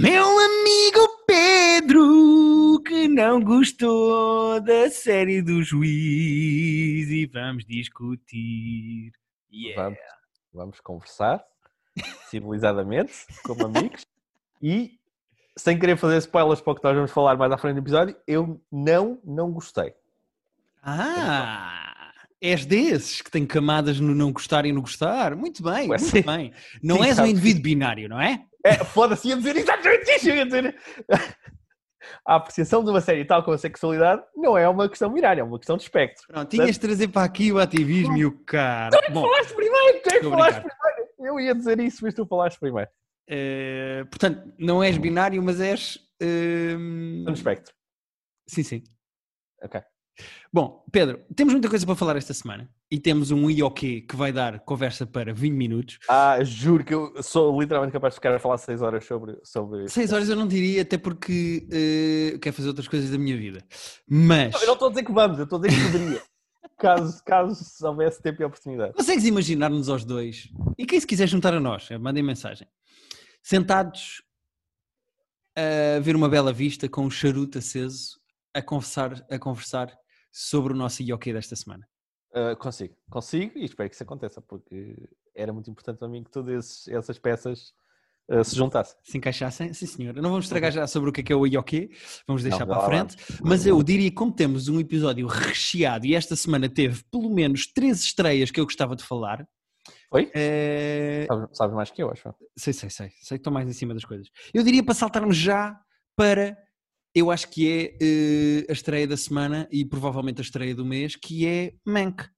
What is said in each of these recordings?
Meu amigo Pedro, que não gostou da série do juiz e vamos discutir. Yeah. Vamos, vamos conversar civilizadamente, como amigos, e sem querer fazer spoilers para o que nós vamos falar mais à frente do episódio, eu não, não gostei. Ah, és desses que têm camadas no não gostar e no gostar? Muito bem, Ué, muito sim. bem. Não Sim, és um indivíduo binário, não é? É, foda-se, ia dizer exatamente isso, ia dizer. A apreciação de uma série tal como a sexualidade não é uma questão binária, é uma questão de espectro. Pronto, tinhas de trazer para aqui o ativismo e o cara. Bom, Falaste primeiro, tu é falaste primeiro. Eu ia dizer isso, mas tu falaste primeiro. eh, portanto, não és binário, mas és. ehm, No espectro. sim, sim. Ok. Bom, Pedro, temos muita coisa para falar esta semana e temos um IOQ que vai dar conversa para 20 minutos. Ah, juro que eu sou literalmente capaz de ficar a falar 6 horas sobre. sobre... 6 horas eu não diria, até porque eh, quero fazer outras coisas da minha vida. Mas Eu não estou a dizer que vamos, eu estou a dizer que poderia. caso, caso houvesse tempo e oportunidade. consegues imaginar-nos aos dois? E quem se quiser juntar a nós, eh, mandem mensagem. Sentados a ver uma bela vista com um charuto aceso a conversar, a conversar sobre o nosso IOQ desta semana. Ah, consigo, consigo e espero que isso aconteça, porque era muito importante para mim que todas essas peças ah, se juntassem. Se encaixassem, sim senhora. Não vamos estragar já sobre o que é que é o IOQ, vamos deixar Não, para a frente. Mas eu diria que como temos um episódio recheado e esta semana teve pelo menos três estreias que eu gostava de falar. Foi? eh, Sabes, sabes mais que eu, acho. Sei, sei, sei. Sei que estou mais em cima das coisas. Eu diria para saltarmos já para, eu acho que é eh, a estreia da semana e provavelmente a estreia do mês, que é Mank.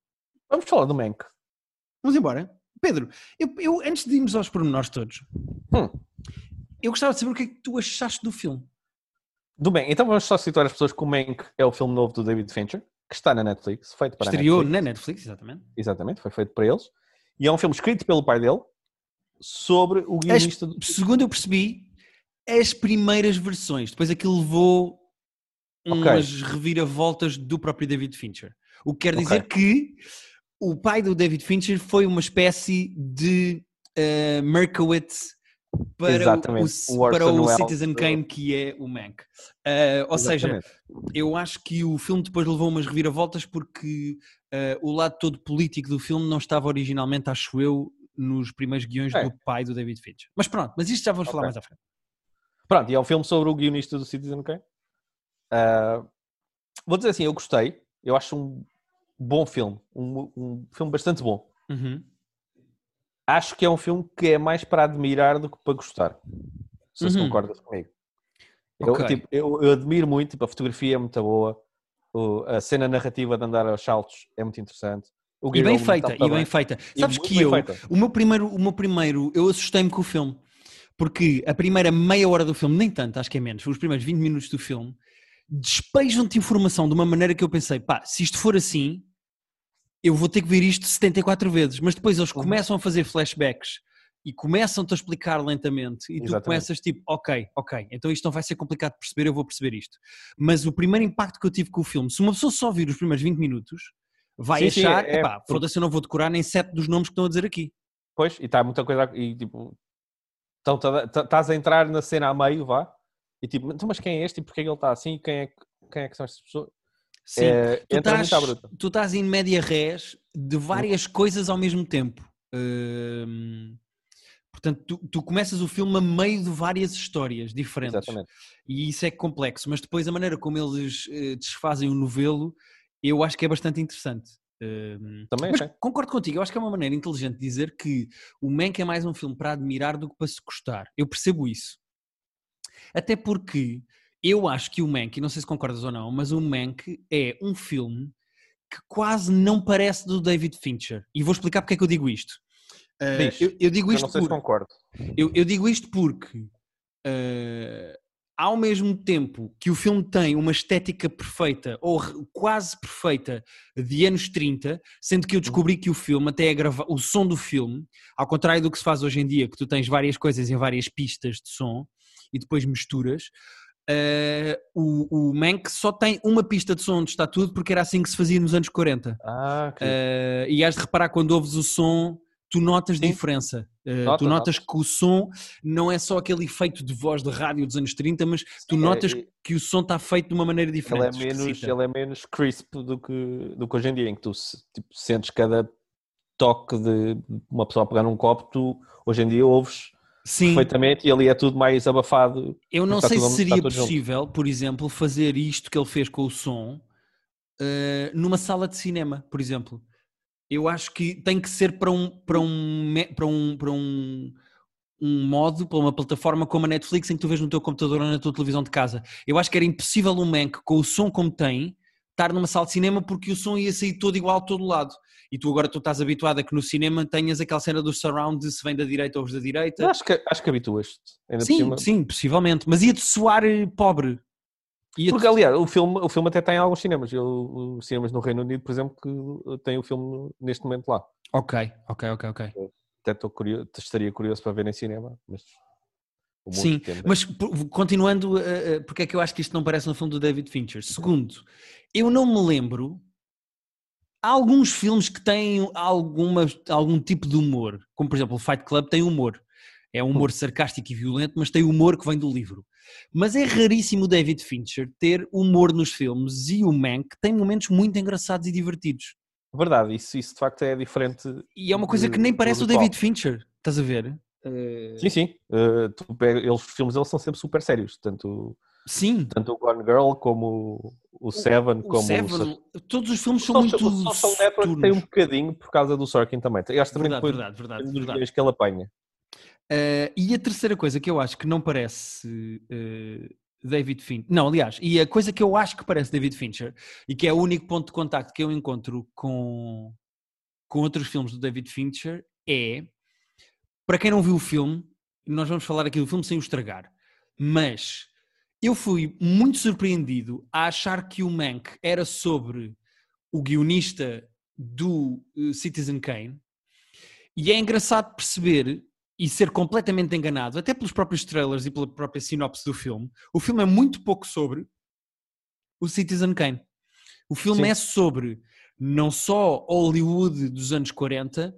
Vamos falar do Mank. Vamos embora. Pedro, eu, eu, antes de irmos aos pormenores todos, Hum. eu gostava de saber o que é que tu achaste do filme. Do bem, então vamos só situar as pessoas que o Mank é o filme novo do David Fincher, que está na Netflix, feito para a Estreou Netflix. na Netflix, exatamente. Exatamente, foi feito para eles. E é um filme escrito pelo pai dele sobre o guionista do... Segundo eu percebi, as primeiras versões, depois aquilo levou umas reviravoltas do próprio David Fincher. O que quer dizer que o pai do David Fincher foi uma espécie de uh, Merkowitz para Exatamente, o, o para o Citizen do- Kane, que é o Mank. Uh, ou seja, Exatamente. eu acho que o filme depois levou umas reviravoltas porque uh, o lado todo político do filme não estava originalmente, acho eu, nos primeiros guiões É. do pai do David Fincher. Mas pronto, mas isto já vamos falar Ok. mais à frente. Pronto, e é um filme sobre o guionista do Citizen Kane. Ah, vou dizer assim, eu gostei. Eu acho um bom filme. Um, um filme bastante bom. Uhum. Acho que é um filme que é mais para admirar do que para gostar. Se Uhum. concordas comigo. Eu, Ok. tipo, eu, eu admiro muito, tipo, a fotografia é muito boa, o- a cena narrativa de andar aos saltos é muito interessante. O E bem guion feita, e bem feita. E Sabes que eu, feita. o meu primeiro, o meu primeiro, eu assustei-me com o filme. Porque a primeira meia hora do filme, nem tanto, acho que é menos, os primeiros 20 minutos do filme, despejam-te informação de uma maneira que eu pensei, pá, se isto for assim, eu vou ter que ver isto 74 vezes. Mas depois eles começam a fazer flashbacks e começam-te a explicar lentamente e tu Exatamente. começas tipo, ok, ok, então isto não vai ser complicado de perceber, eu vou perceber isto. Mas o primeiro impacto que eu tive com o filme, se uma pessoa só vir os primeiros 20 minutos, vai Sim, sim, achar, é- é porque- foda-se, eu não vou decorar nem sete dos nomes que estão a dizer aqui. Pois, e está muita coisa. E tipo, então, tá- tá- estás a entrar na cena a meio, vá. E tipo, então, mas quem é este? E porquê é que ele está assim? Quem é, que- quem é que são estas pessoas? Sim, É, tu, estás, tu estás em média res de várias coisas ao mesmo tempo. Hum, portanto, tu, tu começas o filme a meio de várias histórias diferentes. Exatamente. E isso é complexo, mas depois a maneira como eles eh, desfazem o novelo, eu acho que é bastante interessante. Também mas achei. concordo contigo, eu acho que é uma maneira inteligente de dizer que o Mank é mais um filme para admirar do que para se gostar. Eu percebo isso. Até porque eu acho que o Mank, e não sei se concordas ou não, mas o Mank é um filme que quase não parece do David Fincher. E vou explicar porque é que eu digo isto. Uh, eu, eu digo Eu isto não sei se concordo. eu, eu digo isto porque, eh, ao mesmo tempo que o filme tem uma estética perfeita, ou quase perfeita, de anos 30, sendo que eu descobri que o filme, até é grava o som do filme, ao contrário do que se faz hoje em dia, que tu tens várias coisas em várias pistas de som e depois misturas. eh, o, o Mank só tem uma pista de som onde está tudo porque era assim que se fazia nos anos 40. Ah, ok. Eh, e has de reparar quando ouves o som, tu notas Sim. diferença. Uh, Notas, tu notas que o som não é só aquele efeito de voz de rádio dos anos 30, mas tu Sim, notas é- que o som está feito de uma maneira Ele é, diferente. menos, ele é menos crisp do que, do que hoje em dia, em que tu tipo, sentes cada toque de uma pessoa a pegar num copo, tu hoje em dia ouves Sim, perfeitamente e ali é tudo mais abafado. eu não sei tudo- se seria tudo junto. possível, por exemplo, fazer isto que ele fez com o som uh, numa sala de cinema, por exemplo. Eu acho que tem que ser para um, para um, para um, para um, um modo, para uma plataforma como a Netflix em que tu vês no teu computador ou na tua televisão de casa. Eu acho que era impossível um Mank com o som como tem estar numa sala de cinema porque o som ia sair todo igual a todo lado. E tu agora tu estás habituado a que no cinema tenhas aquela cena do surround de se vem da direita ou da direita. Acho que, acho que habituas-te. Sim, sim, possivelmente. Mas ia-te soar eh, pobre. Ia Porque, aliás, o filme, o filme até tem alguns cinemas. Eu, os cinemas no Reino Unido, por exemplo, que tem o filme neste momento lá. Ok, ok, ok, ok. Até curioso, estaria curioso para ver em cinema, mas... Sim, depende. mas continuando, eh, porque é que eu acho que isto não parece no filme do David Fincher? Segundo, eu não me lembro. Há alguns filmes que têm alguma, algum tipo de humor, como por exemplo o Fight Club tem humor. É um humor sarcástico e violento, mas tem humor que vem do livro. Mas é raríssimo o David Fincher ter humor nos filmes e o Mank tem momentos muito engraçados e divertidos. Verdade, isso, isso de facto é diferente. E é uma coisa de- que nem parece o. David Fincher, estás a ver? Eh, Sim, sim. Uh, tu eles, os filmes deles são sempre super sérios. Tanto, Sim, tanto o Gone Girl como o, o Seven, o como Seven, o todos os filmes são Social, muito o Social Network tem um bocadinho por causa do Sorkin também. Eu acho que também Verdade, depois verdade, verdade, verdade. que ele apanha. Eh, e a terceira coisa que eu acho que não parece eh, David Fincher, não, aliás, e a coisa que eu acho que parece David Fincher e que é o único ponto de contacto que eu encontro com, com outros filmes do David Fincher é, para quem não viu o filme, nós vamos falar aqui do filme sem o estragar, mas eu fui muito surpreendido a achar que o Mank era sobre o guionista do eh, Citizen Kane e é engraçado perceber e ser completamente enganado, até pelos próprios trailers e pela própria sinopse do filme. O filme é muito pouco sobre o Citizen Kane. O filme Sim. é sobre não só Hollywood dos anos 40,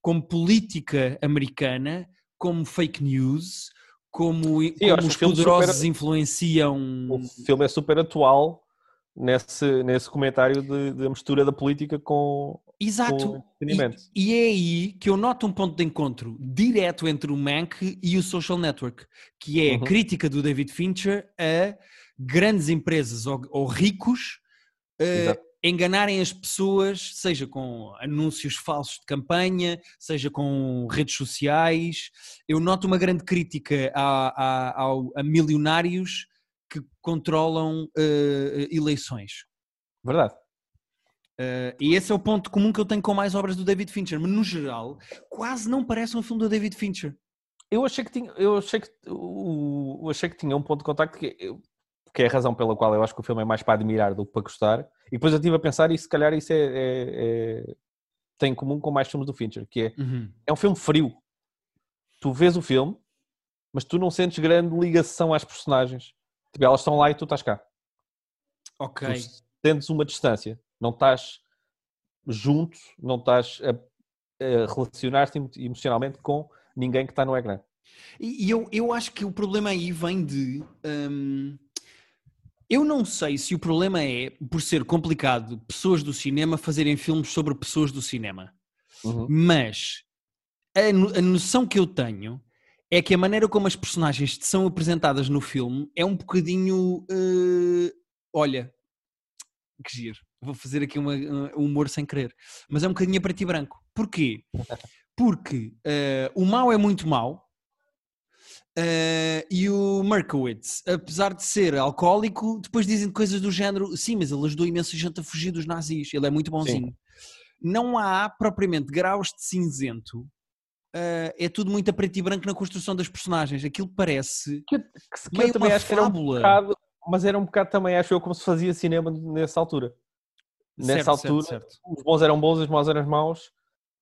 como política americana, como fake news, como, eu como os poderosos super- influenciam. O filme é super atual nesse, nesse comentário de mistura da política com, Exato. E, e é aí que eu noto um ponto de encontro direto entre o Mank e o Social Network, que é a Uhum. crítica do David Fincher a grandes empresas ou, ou ricos Exato. enganarem as pessoas, seja com anúncios falsos de campanha, seja com redes sociais. Eu noto uma grande crítica a, a- ao- a milionários que controlam eh, eleições. Verdade. Uh, e esse é o ponto comum que eu tenho com mais obras do David Fincher, mas no geral, quase não parece um filme do David Fincher. Eu achei que tinha, eu achei que, eu achei que tinha um ponto de contacto que, eu- que é a razão pela qual eu acho que o filme é mais para admirar do que para gostar. E depois eu estive a pensar e se calhar isso é, é- é- tem em comum com mais filmes do Fincher, que é, é um filme frio. Tu vês o filme, mas tu não sentes grande ligação às personagens. Tipo, elas estão lá e tu estás cá. Ok. Tu sentes uma distância. Não estás junto, não estás a, a relacionar-te emo- emocionalmente com ninguém que está no ecrã. E, eu, eu acho que o problema aí vem de. hum, eu não sei se o problema é, por ser complicado, pessoas do cinema fazerem filmes sobre pessoas do cinema. Uhum. Mas a, no- a noção que eu tenho é que a maneira como as personagens são apresentadas no filme é um bocadinho. eh, olha, que giro. Vou fazer aqui uma- um humor sem querer. Mas é um bocadinho a preto e branco. Porquê? Porque eh, o mau é muito mau. eh, e o Merkowitz, apesar de ser alcoólico, depois dizem coisas do género: sim, mas ele ajudou imenso a gente a fugir dos nazis, ele é muito bonzinho. Não há propriamente graus de cinzento, eh, é tudo muito a preto e branco na construção das personagens. Aquilo parece Que, que, se- que meio eu também uma acho que era um fábula. bocado, mas era um bocado também, acho eu, como se fazia cinema nessa altura. Nessa Certo, certo, altura, certo. os bons eram bons, os maus eram maus,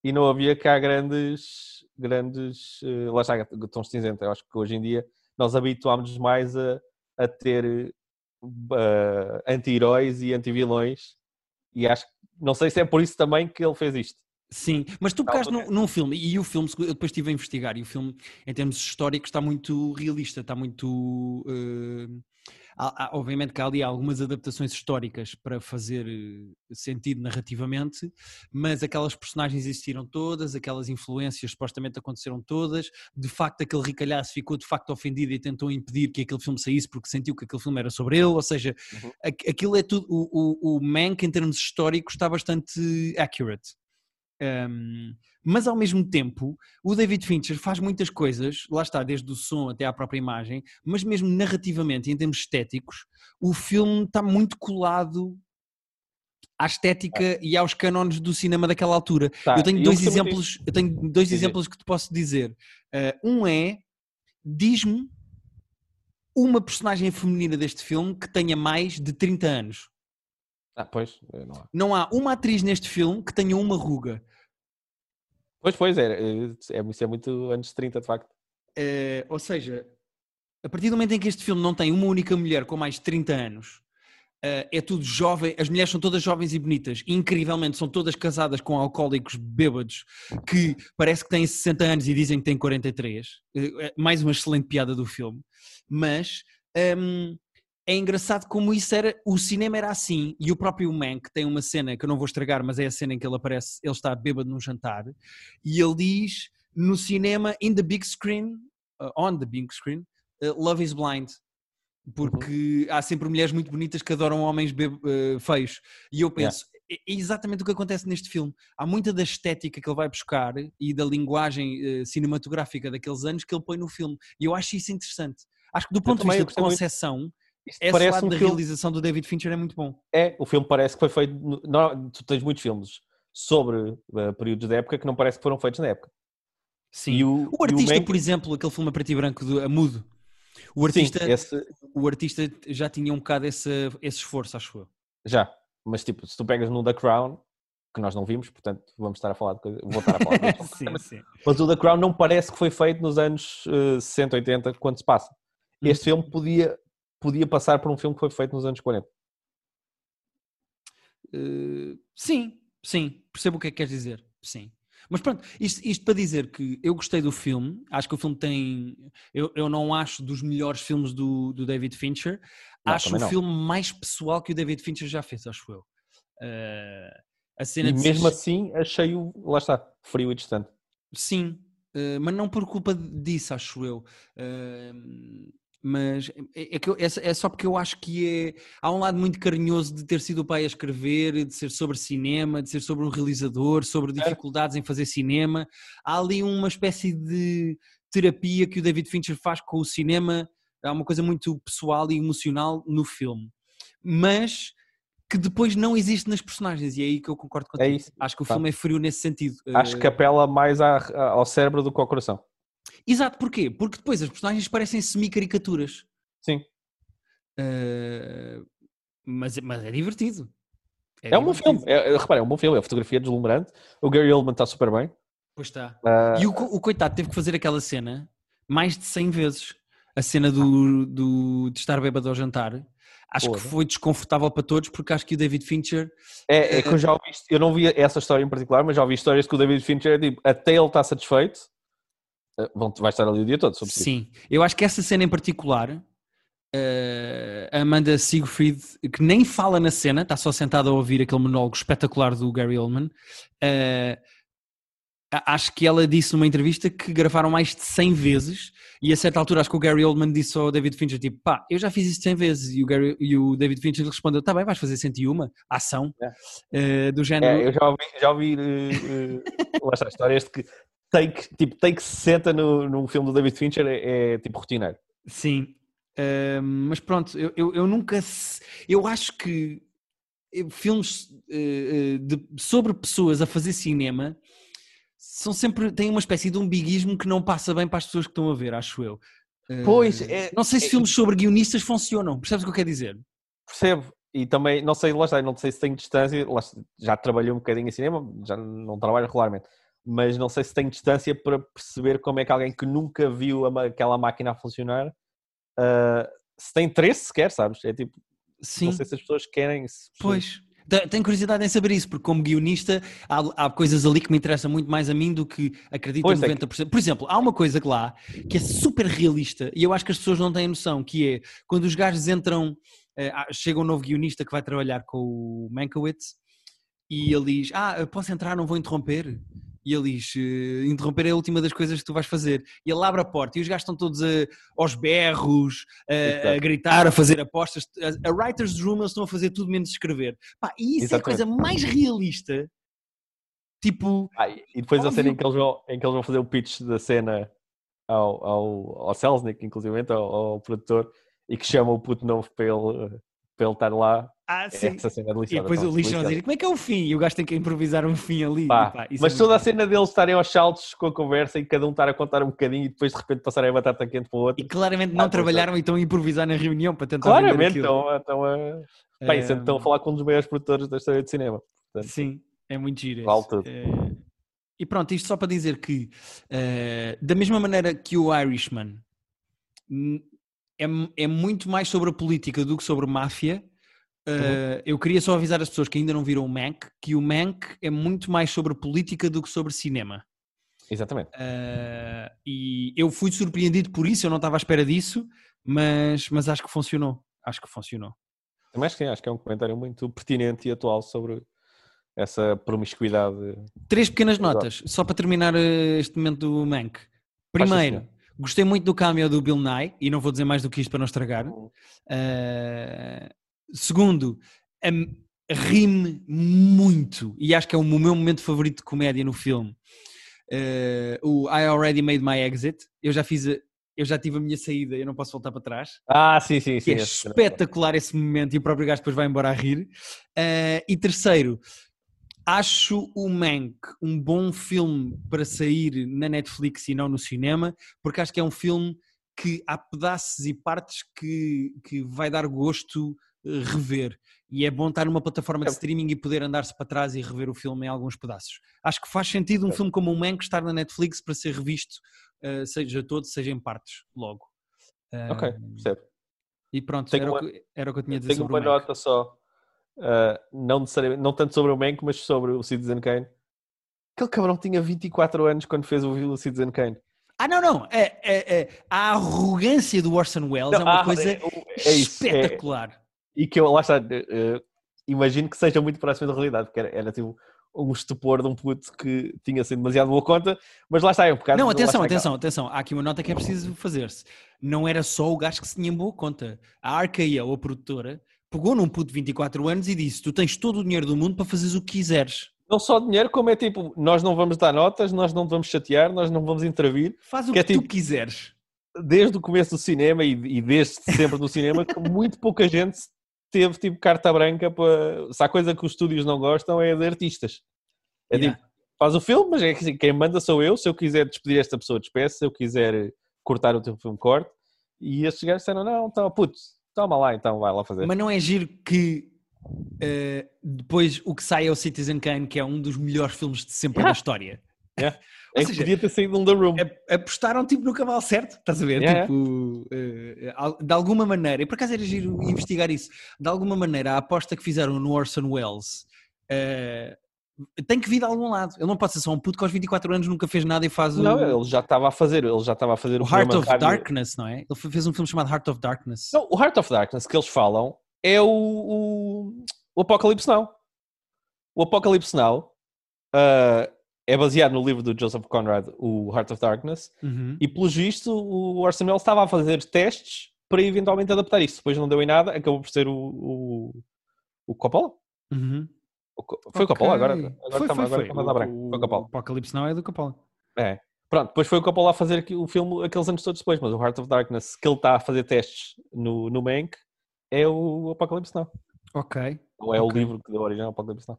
e não havia cá grandes, grandes, eh, lá está, tons cinzento. Eu acho que hoje em dia nós habituámos mais a, a ter eh, anti-heróis e anti-vilões, e acho que, não sei se é por isso também que ele fez isto. Sim, mas tu pegaste num, num filme, e o filme, eu depois estive a investigar, e o filme, em termos históricos, está muito realista, está muito. Uh, há, há, obviamente que há ali algumas adaptações históricas para fazer eh, sentido narrativamente, mas aquelas personagens existiram todas, aquelas influências supostamente aconteceram todas. De facto, aquele ricalhaço ficou de facto ofendido e tentou impedir que aquele filme saísse porque sentiu que aquele filme era sobre ele. Ou seja, uhum. aquilo é tudo. O, o, o Mank, em termos históricos, está bastante accurate. Um, mas ao mesmo tempo, o David Fincher faz muitas coisas, lá está, desde o som até à própria imagem, mas mesmo narrativamente, em termos estéticos, o filme está muito colado à estética e aos cânones do cinema daquela altura. Tá, eu tenho dois exemplos, eu tenho dois exemplos que te posso dizer. Uh, um é, diz-me uma personagem feminina deste filme que tenha mais de 30 anos. Ah, pois, não há. Não há uma atriz neste filme que tenha uma ruga. Pois, pois, é, é, isso é muito anos 30, de facto. É, ou seja, a partir do momento em que este filme não tem uma única mulher com mais de 30 anos, eh, é tudo jovem, as mulheres são todas jovens e bonitas, incrivelmente são todas casadas com alcoólicos bêbados que parece que têm 60 anos e dizem que têm 43. Eh, mais uma excelente piada do filme, mas um, é engraçado como isso era, o cinema era assim, e o próprio Mank tem uma cena que eu não vou estragar, mas é a cena em que ele aparece, ele está bêbado num jantar, e ele diz no cinema, in the big screen, uh, on the big screen, uh, love is blind. Porque uhum. há sempre mulheres muito bonitas que adoram homens uh, feios. E eu penso, yeah. é, é exatamente o que acontece neste filme. Há muita da estética que ele vai buscar e da linguagem uh, cinematográfica daqueles anos que ele põe no filme. E eu acho isso interessante. Acho que do ponto de vista de concepção, isto Esse parece lado um da filme... realização do David Fincher é muito bom. É, o filme parece que foi feito. Não, tu tens muitos filmes sobre uh, períodos da época que não parece que foram feitos na época. Sim. O, o, artista, o por exemplo, aquele filme a preto e branco do a Mudo. O artista, Sim, esse... o artista já tinha um bocado esse, esse esforço, acho eu. Já, mas tipo, se tu pegas no The Crown, que nós não vimos, portanto vamos estar a falar de coisa, voltar a falar de coisa. sim, sim. Mas o The Crown não parece que foi feito nos anos uh, 60, 80, quando se passa. Este hum. filme podia podia passar por um filme que foi feito nos anos 40. Uh, eh, sim, sim, percebo o que é que queres dizer, sim. Mas pronto, isto, isto, para dizer que eu gostei do filme, acho que o filme tem. Eu, eu não acho dos melhores filmes do, do David Fincher, não, acho o não. filme mais pessoal que o David Fincher já fez, acho eu. Uh, a cena e mesmo assim achei-o, lá está, frio e distante. Sim, uh, mas não por culpa disso, acho eu. Uh, mas é, é, que eu, é, é, só porque eu acho que é, há um lado muito carinhoso de ter sido o pai a escrever, de ser sobre cinema, de ser sobre um realizador, sobre dificuldades em fazer cinema. Há ali uma espécie de terapia que o David Fincher faz com o cinema, há uma coisa muito pessoal e emocional no filme. Mas que depois não existe nas personagens, e é aí que eu concordo é contigo. É isso. Acho que o tá. filme é frio nesse sentido. Acho que apela mais ao cérebro do que ao coração. Exato, porquê? Porque depois as personagens parecem semi-caricaturas. Sim. Uh, mas, mas é divertido. É, é um bom filme. É, é, repara, é um bom filme. É a fotografia deslumbrante. O Gary Oldman está super bem. Pois está. Uh... E o, o coitado teve que fazer aquela cena mais de 100 vezes. A cena do, do, de estar bêbado ao jantar. Acho Porra. que foi desconfortável para todos porque acho que o David Fincher. É, é que eu já ouvi, eu não vi essa história em particular, mas já ouvi histórias que o David Fincher é tipo, até ele está satisfeito, eh, vão, vai estar ali o dia todo. Sim, eu acho que essa cena em particular, a Amanda Siegfried, que nem fala na cena, está só sentada a ouvir aquele monólogo espetacular do Gary Oldman, uh, acho que ela disse numa entrevista que gravaram mais de 100 vezes e a certa altura acho que o Gary Oldman disse ao David Fincher tipo, pá, eu já fiz isto 100 vezes e o, Gary, e o David Fincher respondeu, tá bem, vais fazer 101, ação, é. uh, do género... É, eu já ouvi, já ouvi uh, uh, histórias de que take, tipo, take 60 no, no filme do David Fincher é, é tipo rotineiro. Sim, uh, mas pronto, eu, eu, eu, nunca. Eu acho que filmes uh, de, sobre pessoas a fazer cinema são sempre. têm uma espécie de umbiguismo que não passa bem para as pessoas que estão a ver, acho eu. Uh, pois, é, não sei se é, filmes sobre guionistas funcionam, percebes o que eu quero dizer? Percebo, e também, não sei, lá está, não sei se tem distância, já trabalhei um bocadinho em cinema, já não trabalho regularmente, mas não sei se tem distância para perceber como é que alguém que nunca viu aquela máquina a funcionar uh, se tem interesse sequer, sabes? É tipo, Sim. não sei se as pessoas querem. Se pois, Te- Tenho curiosidade em saber isso, porque como guionista há, há coisas ali que me interessam muito mais a mim do que acredito Pois é 90%. Por exemplo, há uma coisa que lá que é super realista e eu acho que as pessoas não têm noção, que é quando os gajos entram, eh, ah, chega um novo guionista que vai trabalhar com o Mankiewicz e ele diz, ah, posso entrar, não vou interromper. E ele diz, "Eh, interromper é a última das coisas que tu vais fazer. E ele abre a porta e os gajos estão todos a- aos berros, a, a Exato. gritar, a fazer apostas. A, a writer's room eles estão a fazer tudo menos escrever. Pá, e isso é a coisa mais realista. Tipo, Ah, e depois a Óbvio. cena em que, eles vão, em que eles vão fazer o pitch da cena ao, ao, ao Selznick, inclusive, ao, ao produtor, e que chama o puto novo para ele, para ele estar lá. Ah, sim. Essa cena é E depois o lixo a dizer como é que é o fim? E o gajo tem que improvisar um fim ali. Pá, pá, mas é toda a cena deles estarem aos saltos com a conversa e cada um estar a contar um bocadinho e depois de repente passarem a batata quente para o outro. E claramente Ah, não é. trabalharam e estão a improvisar na reunião para tentar Claramente estão, a- estão a. Sempre estão a falar com um dos maiores produtores da história de cinema. Portanto, Sim, é muito giro. Vale tudo. Eh, e pronto, isto só para dizer que, eh, da mesma maneira que o Irishman é, é muito mais sobre a política do que sobre máfia, eh, eu queria só avisar as pessoas que ainda não viram o Mank, que o Mank é muito mais sobre política do que sobre cinema. Exatamente. Eh, e eu fui surpreendido por isso, eu não estava à espera disso, mas, mas acho que funcionou. Acho que funcionou. Também acho que, sim, acho que é um comentário muito pertinente e atual sobre essa promiscuidade. Três pequenas notas, só para terminar eh, este momento do Mank. Primeiro, senhor. gostei muito do cameo do Bill Nye, e não vou dizer mais do que isto para não estragar. Uhum. Segundo, ri-me muito, e acho que é o meu momento favorito de comédia no filme. Eh, o I Already Made My Exit. Eu já fiz, a- eu já tive a minha saída, eu não posso voltar para trás. Ah, sim, sim, Que sim. é espetacular esse momento e o próprio gajo depois vai embora a rir. Eh, e terceiro, acho o Mank um bom filme para sair na Netflix e não no cinema, porque acho que é um filme que há pedaços e partes que, que vai dar gosto rever. E é bom estar numa plataforma de É. streaming e poder andar-se para trás e rever o filme em alguns pedaços. Acho que faz sentido um É. filme como o Mank estar na Netflix para ser revisto, eh, seja todo, seja em partes, logo. Ok, Eh, percebo. e pronto, era, uma- o que, era o que eu tinha a dizer Tenho sobre uma o Mank. nota só, ah, não, não tanto sobre o Mank, mas sobre o Citizen Kane. Aquele cabrão tinha 24 anos quando fez o, Citizen Kane. Ah, não, não. É, é, é, a arrogância do Orson Welles é Não, uma ah, coisa é- é é- espetacular. E que eu, lá está, eh, imagino que seja muito próximo da realidade, porque era, era tipo um estupor de um puto que tinha sido demasiado boa conta, mas lá está, é um bocado. Não, lá atenção, está, atenção, atenção. Há aqui uma nota que é preciso fazer-se. Não era só o gajo que se tinha boa conta. A RKO, a produtora, pegou num puto de 24 anos e disse: Tu tens todo o dinheiro do mundo para fazeres o que quiseres. Não só dinheiro, como é tipo, nós não vamos dar notas, nós não vamos chatear, nós não vamos intervir. Faz o Que que, é tu tipo- quiseres. Desde o começo do cinema e, e desde sempre do cinema, que muito pouca gente teve tipo carta branca para. Se há coisa que os estúdios não gostam é de artistas. É Yeah. tipo, faz o filme, mas é que assim, quem manda sou eu. Se eu quiser despedir esta pessoa, despeço. Se eu quiser cortar o teu filme, corte. E estes gajos disseram: não, então, putz, toma lá, então vai lá fazer. Mas não é giro que eh, depois o que sai é o Citizen Kane, que é um dos melhores filmes de sempre Yeah. da história. Yeah. Ou é que seja, podia ter saído um The Room. a- apostaram tipo no cavalo certo, estás a ver? Yeah, tipo, eh, al- de alguma maneira, e por acaso era giro investigar isso, de alguma maneira a aposta que fizeram no Orson Welles eh, tem que vir de algum lado. Ele não pode ser só um puto que aos 24 anos nunca fez nada e faz o, Não, ele já estava a fazer, ele já estava a fazer o o, Heart of. Darkness, não é? Ele fe- fez um filme chamado Heart of Darkness. Não, o Heart of Darkness que eles falam é o, o, o Apocalipse Now. O Apocalipse Now ah, é baseado no livro do Joseph Conrad, o Heart of Darkness, Uhum. e pelos vistos o Orson Welles estava a fazer testes para eventualmente adaptar isso. Depois não deu em nada, acabou por ser o, o, o Coppola? Uhum. O Foi o Coppola agora? Agora foi, foi, agora foi. a branco. O, Foi o Coppola. o Apocalipse não é do Coppola. É. Pronto, depois foi o Coppola a fazer o filme aqueles anos todos depois, mas o Heart of Darkness, que ele está a fazer testes no, no Mank, é o Apocalipse Now. Ok. Não é Ok. o livro que deu origem ao Apocalipse Now.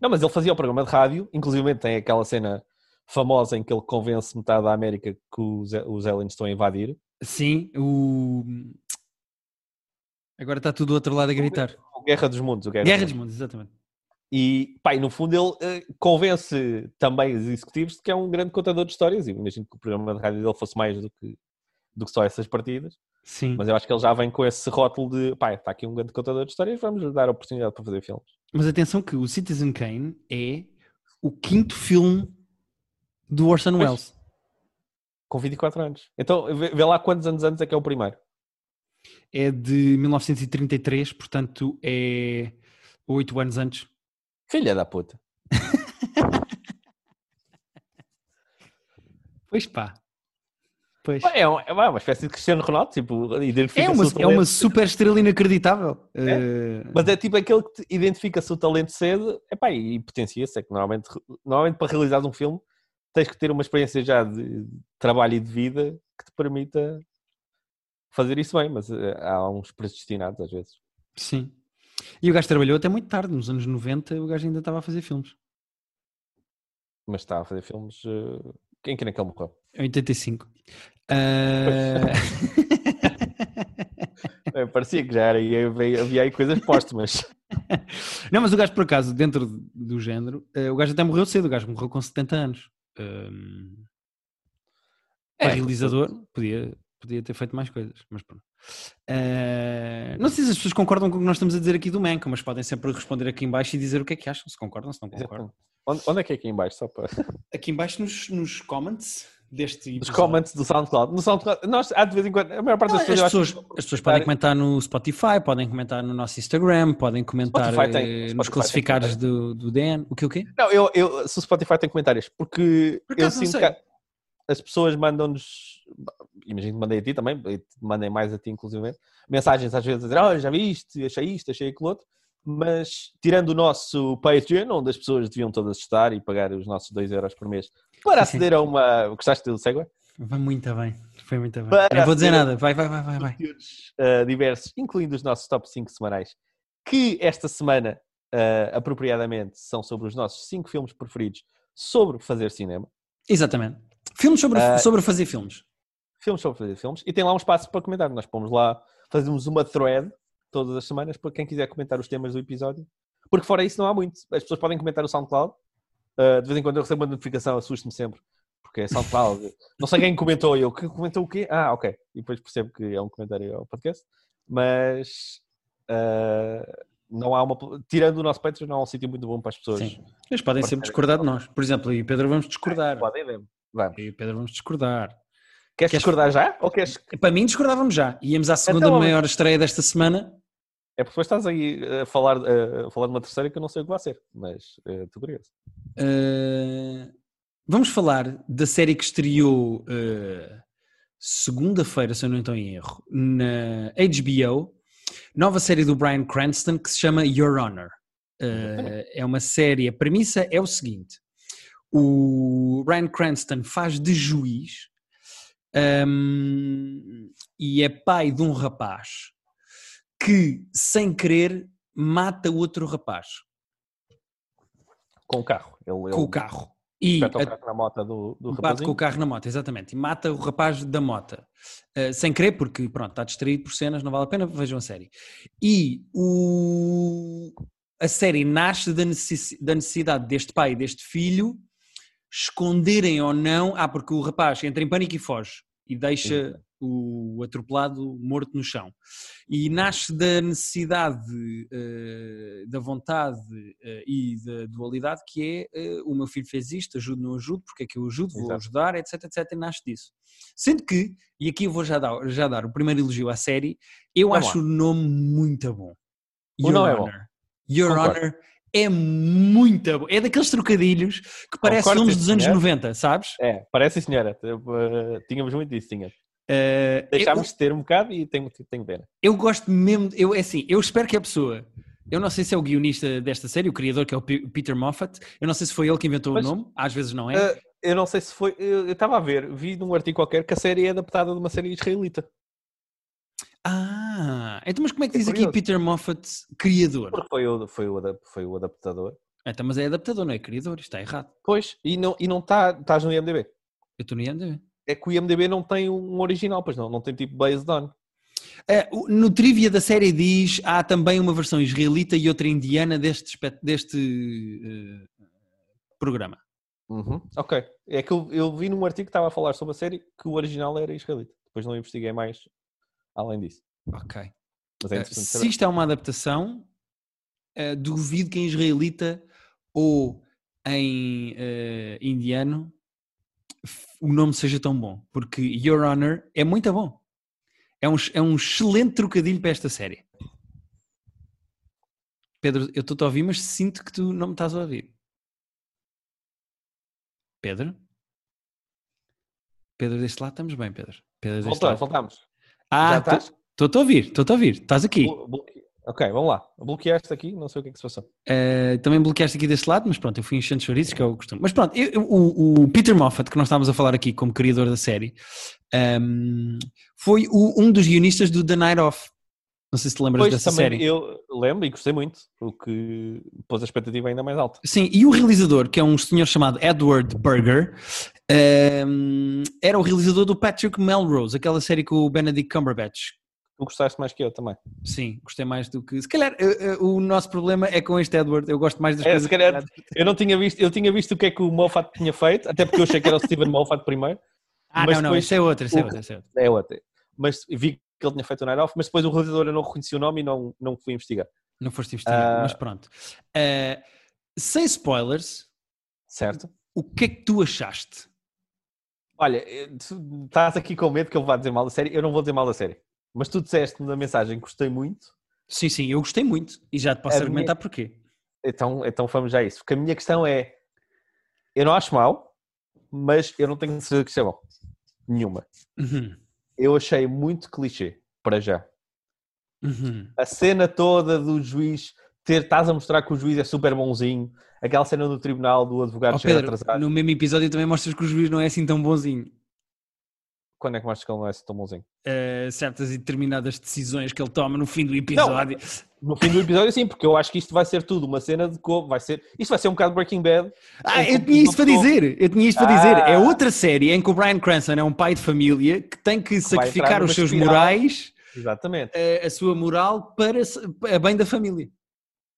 Não, mas ele fazia o programa de rádio, inclusive tem aquela cena famosa em que ele convence metade da América que os, os aliens estão a invadir. Sim, o. Agora está tudo do outro lado a gritar. O Guerra dos Mundos. Guerra, Guerra dos dos Mundos, exatamente. E, e no fundo ele eh, convence também os executivos de que é um grande contador de histórias. E imagino que o programa de rádio dele fosse mais do que, do que só essas partidas. Sim. Mas eu acho que ele já vem com esse rótulo de pá, está aqui um grande contador de histórias, vamos dar a oportunidade para fazer filmes. Mas atenção que o Citizen Kane é o quinto filme do Orson Pois. Welles. Com 24 anos. Então vê, vê lá quantos anos antes é que é o primeiro. É de 1933, portanto é oito anos antes. Filha da puta. Pois pá. Pois. É, um- é uma espécie de Cristiano Ronaldo, tipo, É identifica-se uma, é uma super estrela inacreditável. Eh, Mas é tipo aquele que te identifica-se o talento cedo epá, e potencia-se. É que normalmente, normalmente para realizar um filme tens que ter uma experiência já de trabalho e de vida que te permita fazer isso bem, mas eh, há uns predestinados às vezes. sim. E o gajo trabalhou até muito tarde, nos anos 90 o gajo ainda estava a fazer filmes. Mas está a fazer filmes. eh, Em que naquele morreu? Em 85. Eh, parecia que já era e havia, aí coisas póstumas. Não, mas o gajo, por acaso, dentro do género, eh, o gajo até morreu cedo, o gajo morreu com 70 anos. Ahm, É, realizador, podia, podia ter feito mais coisas, mas pronto. Ah, não sei se as pessoas concordam com o que nós estamos a dizer aqui do Manco, mas podem sempre responder aqui em baixo e dizer o que é que acham, se concordam, se não concordam. Onde, onde é que é aqui em baixo? Só para... Aqui em baixo nos, nos comments deste Os episódio. comments do SoundCloud. No SoundCloud, nós, há de vez em quando, a maior parte das as, pessoas, acho pessoas, que- as pessoas podem comentar no Spotify, podem comentar no nosso Instagram, podem comentar Spotify tem- eh, Spotify nos tem classificados do, do DN. O que o quê? Não, eu, eu, se o Spotify tem comentários, porque Por eu sinto que as pessoas mandam-nos, imagino que mandei a ti também, te mandem mais a ti inclusive, mensagens às vezes a dizer, olha, já viste, achei isto, achei aquilo outro, mas tirando o nosso Patreon, onde as pessoas deviam todas estar e pagar os nossos 2 euros por mês para Sim, sim. aceder a uma... Gostaste do Segway? Vai muito bem. Foi muito bem. Para não vou dizer nada. Vai, vai, vai, vai. vai. uh, diversos, incluindo os nossos top 5 semanais, que esta semana, uh, apropriadamente, são sobre os nossos 5 filmes preferidos sobre fazer cinema. Exatamente. Filmes sobre, Ah, sobre fazer filmes. Filmes sobre fazer filmes. E tem lá um espaço para comentar. Nós pomos lá, fazemos uma thread todas as semanas para quem quiser comentar os temas do episódio. Porque fora isso não há muito. As pessoas podem comentar o SoundCloud. Uh, de vez em quando eu recebo uma notificação, assusto-me sempre. Porque é SoundCloud. não sei quem comentou. Eu, que comentou o quê? Ah, ok. E depois percebo que é um comentário ao podcast. Mas... uh, não há uma... Tirando o nosso Patreon, não há um sítio muito bom para as pessoas. Sim. Eles podem sempre discordar de nós. Por exemplo, eu e Pedro vamos discordar. Podem ver. Vamos. Eu e o Pedro vamos discordar. Queres, Queres- discordar já? Ou queres... Para mim, discordávamos já. Íamos à segunda Então, maior estreia desta semana. É porque depois estás aí a falar, a falar de uma terceira que eu não sei o que vai ser, mas eh, estou curioso. Uh, vamos falar da série que estreou uh, segunda-feira, se eu não estou em erro, na HBO. Nova série do Bryan Cranston que se chama Your Honor. Uh, é uma série, a premissa é o seguinte: o Bryan Cranston faz de juiz um, e é pai de um rapaz que, sem querer, mata outro rapaz Com o carro. Ele, com ele o carro. E espeta o carro na moto do, do bate com o carro na moto, exatamente. E mata o rapaz da moto. Uh, sem querer, porque pronto, está distraído por cenas, não vale a pena, vejam a série. E o... a série nasce da, necessi- da necessidade deste pai e deste filho esconderem ou não. Ah, porque o rapaz entra em pânico e foge e deixa o atropelado morto no chão. E nasce da necessidade, eh, da vontade eh, e da dualidade que é eh, o meu filho fez isto, ajudo, não ajudo, porque é que eu ajudo, vou Exato. ajudar, etc, etc, e nasce disso. Sendo que, e aqui eu vou já dar, já dar o primeiro elogio à série, eu Vamos acho o nome muito bom. O nome é bom. Honor. Your Concordo. Honor é muito bom. É daqueles trocadilhos que parece Concordo, filmes sim, dos anos senhor. 90, sabes? É, parece senhora. Tínhamos muito disso, tinha. Eh, Deixámos de ter um bocado e tenho, tenho pena. eu gosto mesmo, eu, é assim, eu espero que a pessoa, eu não sei se é o guionista desta série, o criador que é o P- Peter Moffat, eu não sei se foi ele que inventou Mas- o nome, às vezes não é. Eh, eu não sei se foi. Eu estava a ver, vi num artigo qualquer que a série é adaptada de uma série israelita. ah, então mas como é que é diz aqui. Peter Moffat, criador? Porque foi o, foi o, foi o adaptador. Então, mas é adaptador, não é criador, isto está errado. Pois, e não e não tá, estás no IMDB. Eu estou no IMDb. É que o IMDB não tem um original, pois não, não tem tipo based on. Eh, o- no trivia da série diz há também uma versão israelita e outra indiana deste, deste eh, programa. Uhum, Ok. É que eu, eu vi num artigo que estava a falar sobre a série que o original era israelita. Depois não investiguei mais além disso. Ok. Mas é Uh, se isto é uma adaptação, uh, duvido que em israelita ou em uh, indiano o nome seja tão bom, porque Your Honor é muito bom. É um, é um excelente trocadilho para esta série. Pedro, eu estou-te a ouvir, mas sinto que tu não me estás a ouvir. Pedro? Pedro, deste lado estamos bem, Pedro. Pedro, deste Voltamos. Ah, estou-te a ouvir, estou-te a ouvir. Estás aqui. Bloque- Ok, vamos lá. Bloqueaste aqui, não sei o que é que se passou. Uh, também bloqueaste aqui deste lado, mas pronto, eu fui enchendo chouriços, que é o costume. Mas pronto, eu- o, o Peter Moffat, que nós estávamos a falar aqui como criador da série, um, foi o- um dos guionistas do The Night Off. Não sei se te lembras Pois dessa também série. eu lembro e gostei muito, o que pôs a expectativa ainda mais alta. Sim, e o realizador, que é um senhor chamado Edward Berger, um, era o realizador do Patrick Melrose, aquela série com o Benedict Cumberbatch. Tu gostaste mais que eu também. Sim, gostei mais do que. Se calhar uh, uh, o nosso problema é com este Edward, eu gosto mais das É, coisas. se calhar, eu não tinha visto, eu tinha visto o que é que o Moffat tinha feito, até porque eu achei que era o Steven Moffat primeiro, Ah, mas não, não, isso é outra, isso é o- outra. Isso é outra. é outra. Mas vi que ele tinha feito o Night Off, mas depois o realizador eu não reconheci o nome e não, não fui investigar. Não foste investigar, Ah. mas pronto. Uh, sem spoilers, Certo? o que é que tu achaste? Olha, eh, estás aqui com medo que eu vá dizer mal da série, eu não vou dizer mal da série. Mas tu disseste-me na mensagem que gostei muito, Sim, sim, eu gostei muito e já te posso A argumentar porquê. então, então vamos já a isso. Porque a minha questão é, eu não acho mal, mas eu não tenho certeza que isto é bom. Nenhuma. Uhum, Eu achei muito clichê, para já. uhum. a cena toda do juiz ter, estás a mostrar que o juiz é super bonzinho, aquela cena do tribunal do advogado Oh, Pedro, atrasado. no mesmo episódio também mostras que o juiz não é assim tão bonzinho. Quando é que mostras que ele não é assim tão bonzinho? Uh, certas e determinadas decisões que ele toma no fim do episódio. No fim do episódio, sim, porque eu acho que isto vai ser tudo uma cena de como vai ser. Isto vai ser um bocado Breaking Bad. Ah, que eu tinha isto para dizer. Eu tinha isto para dizer. É Ah. outra série em que o Brian Cranston é um pai de família que tem que vai sacrificar os seus espiral. morais, Exatamente. uh, a sua moral para a bem da família.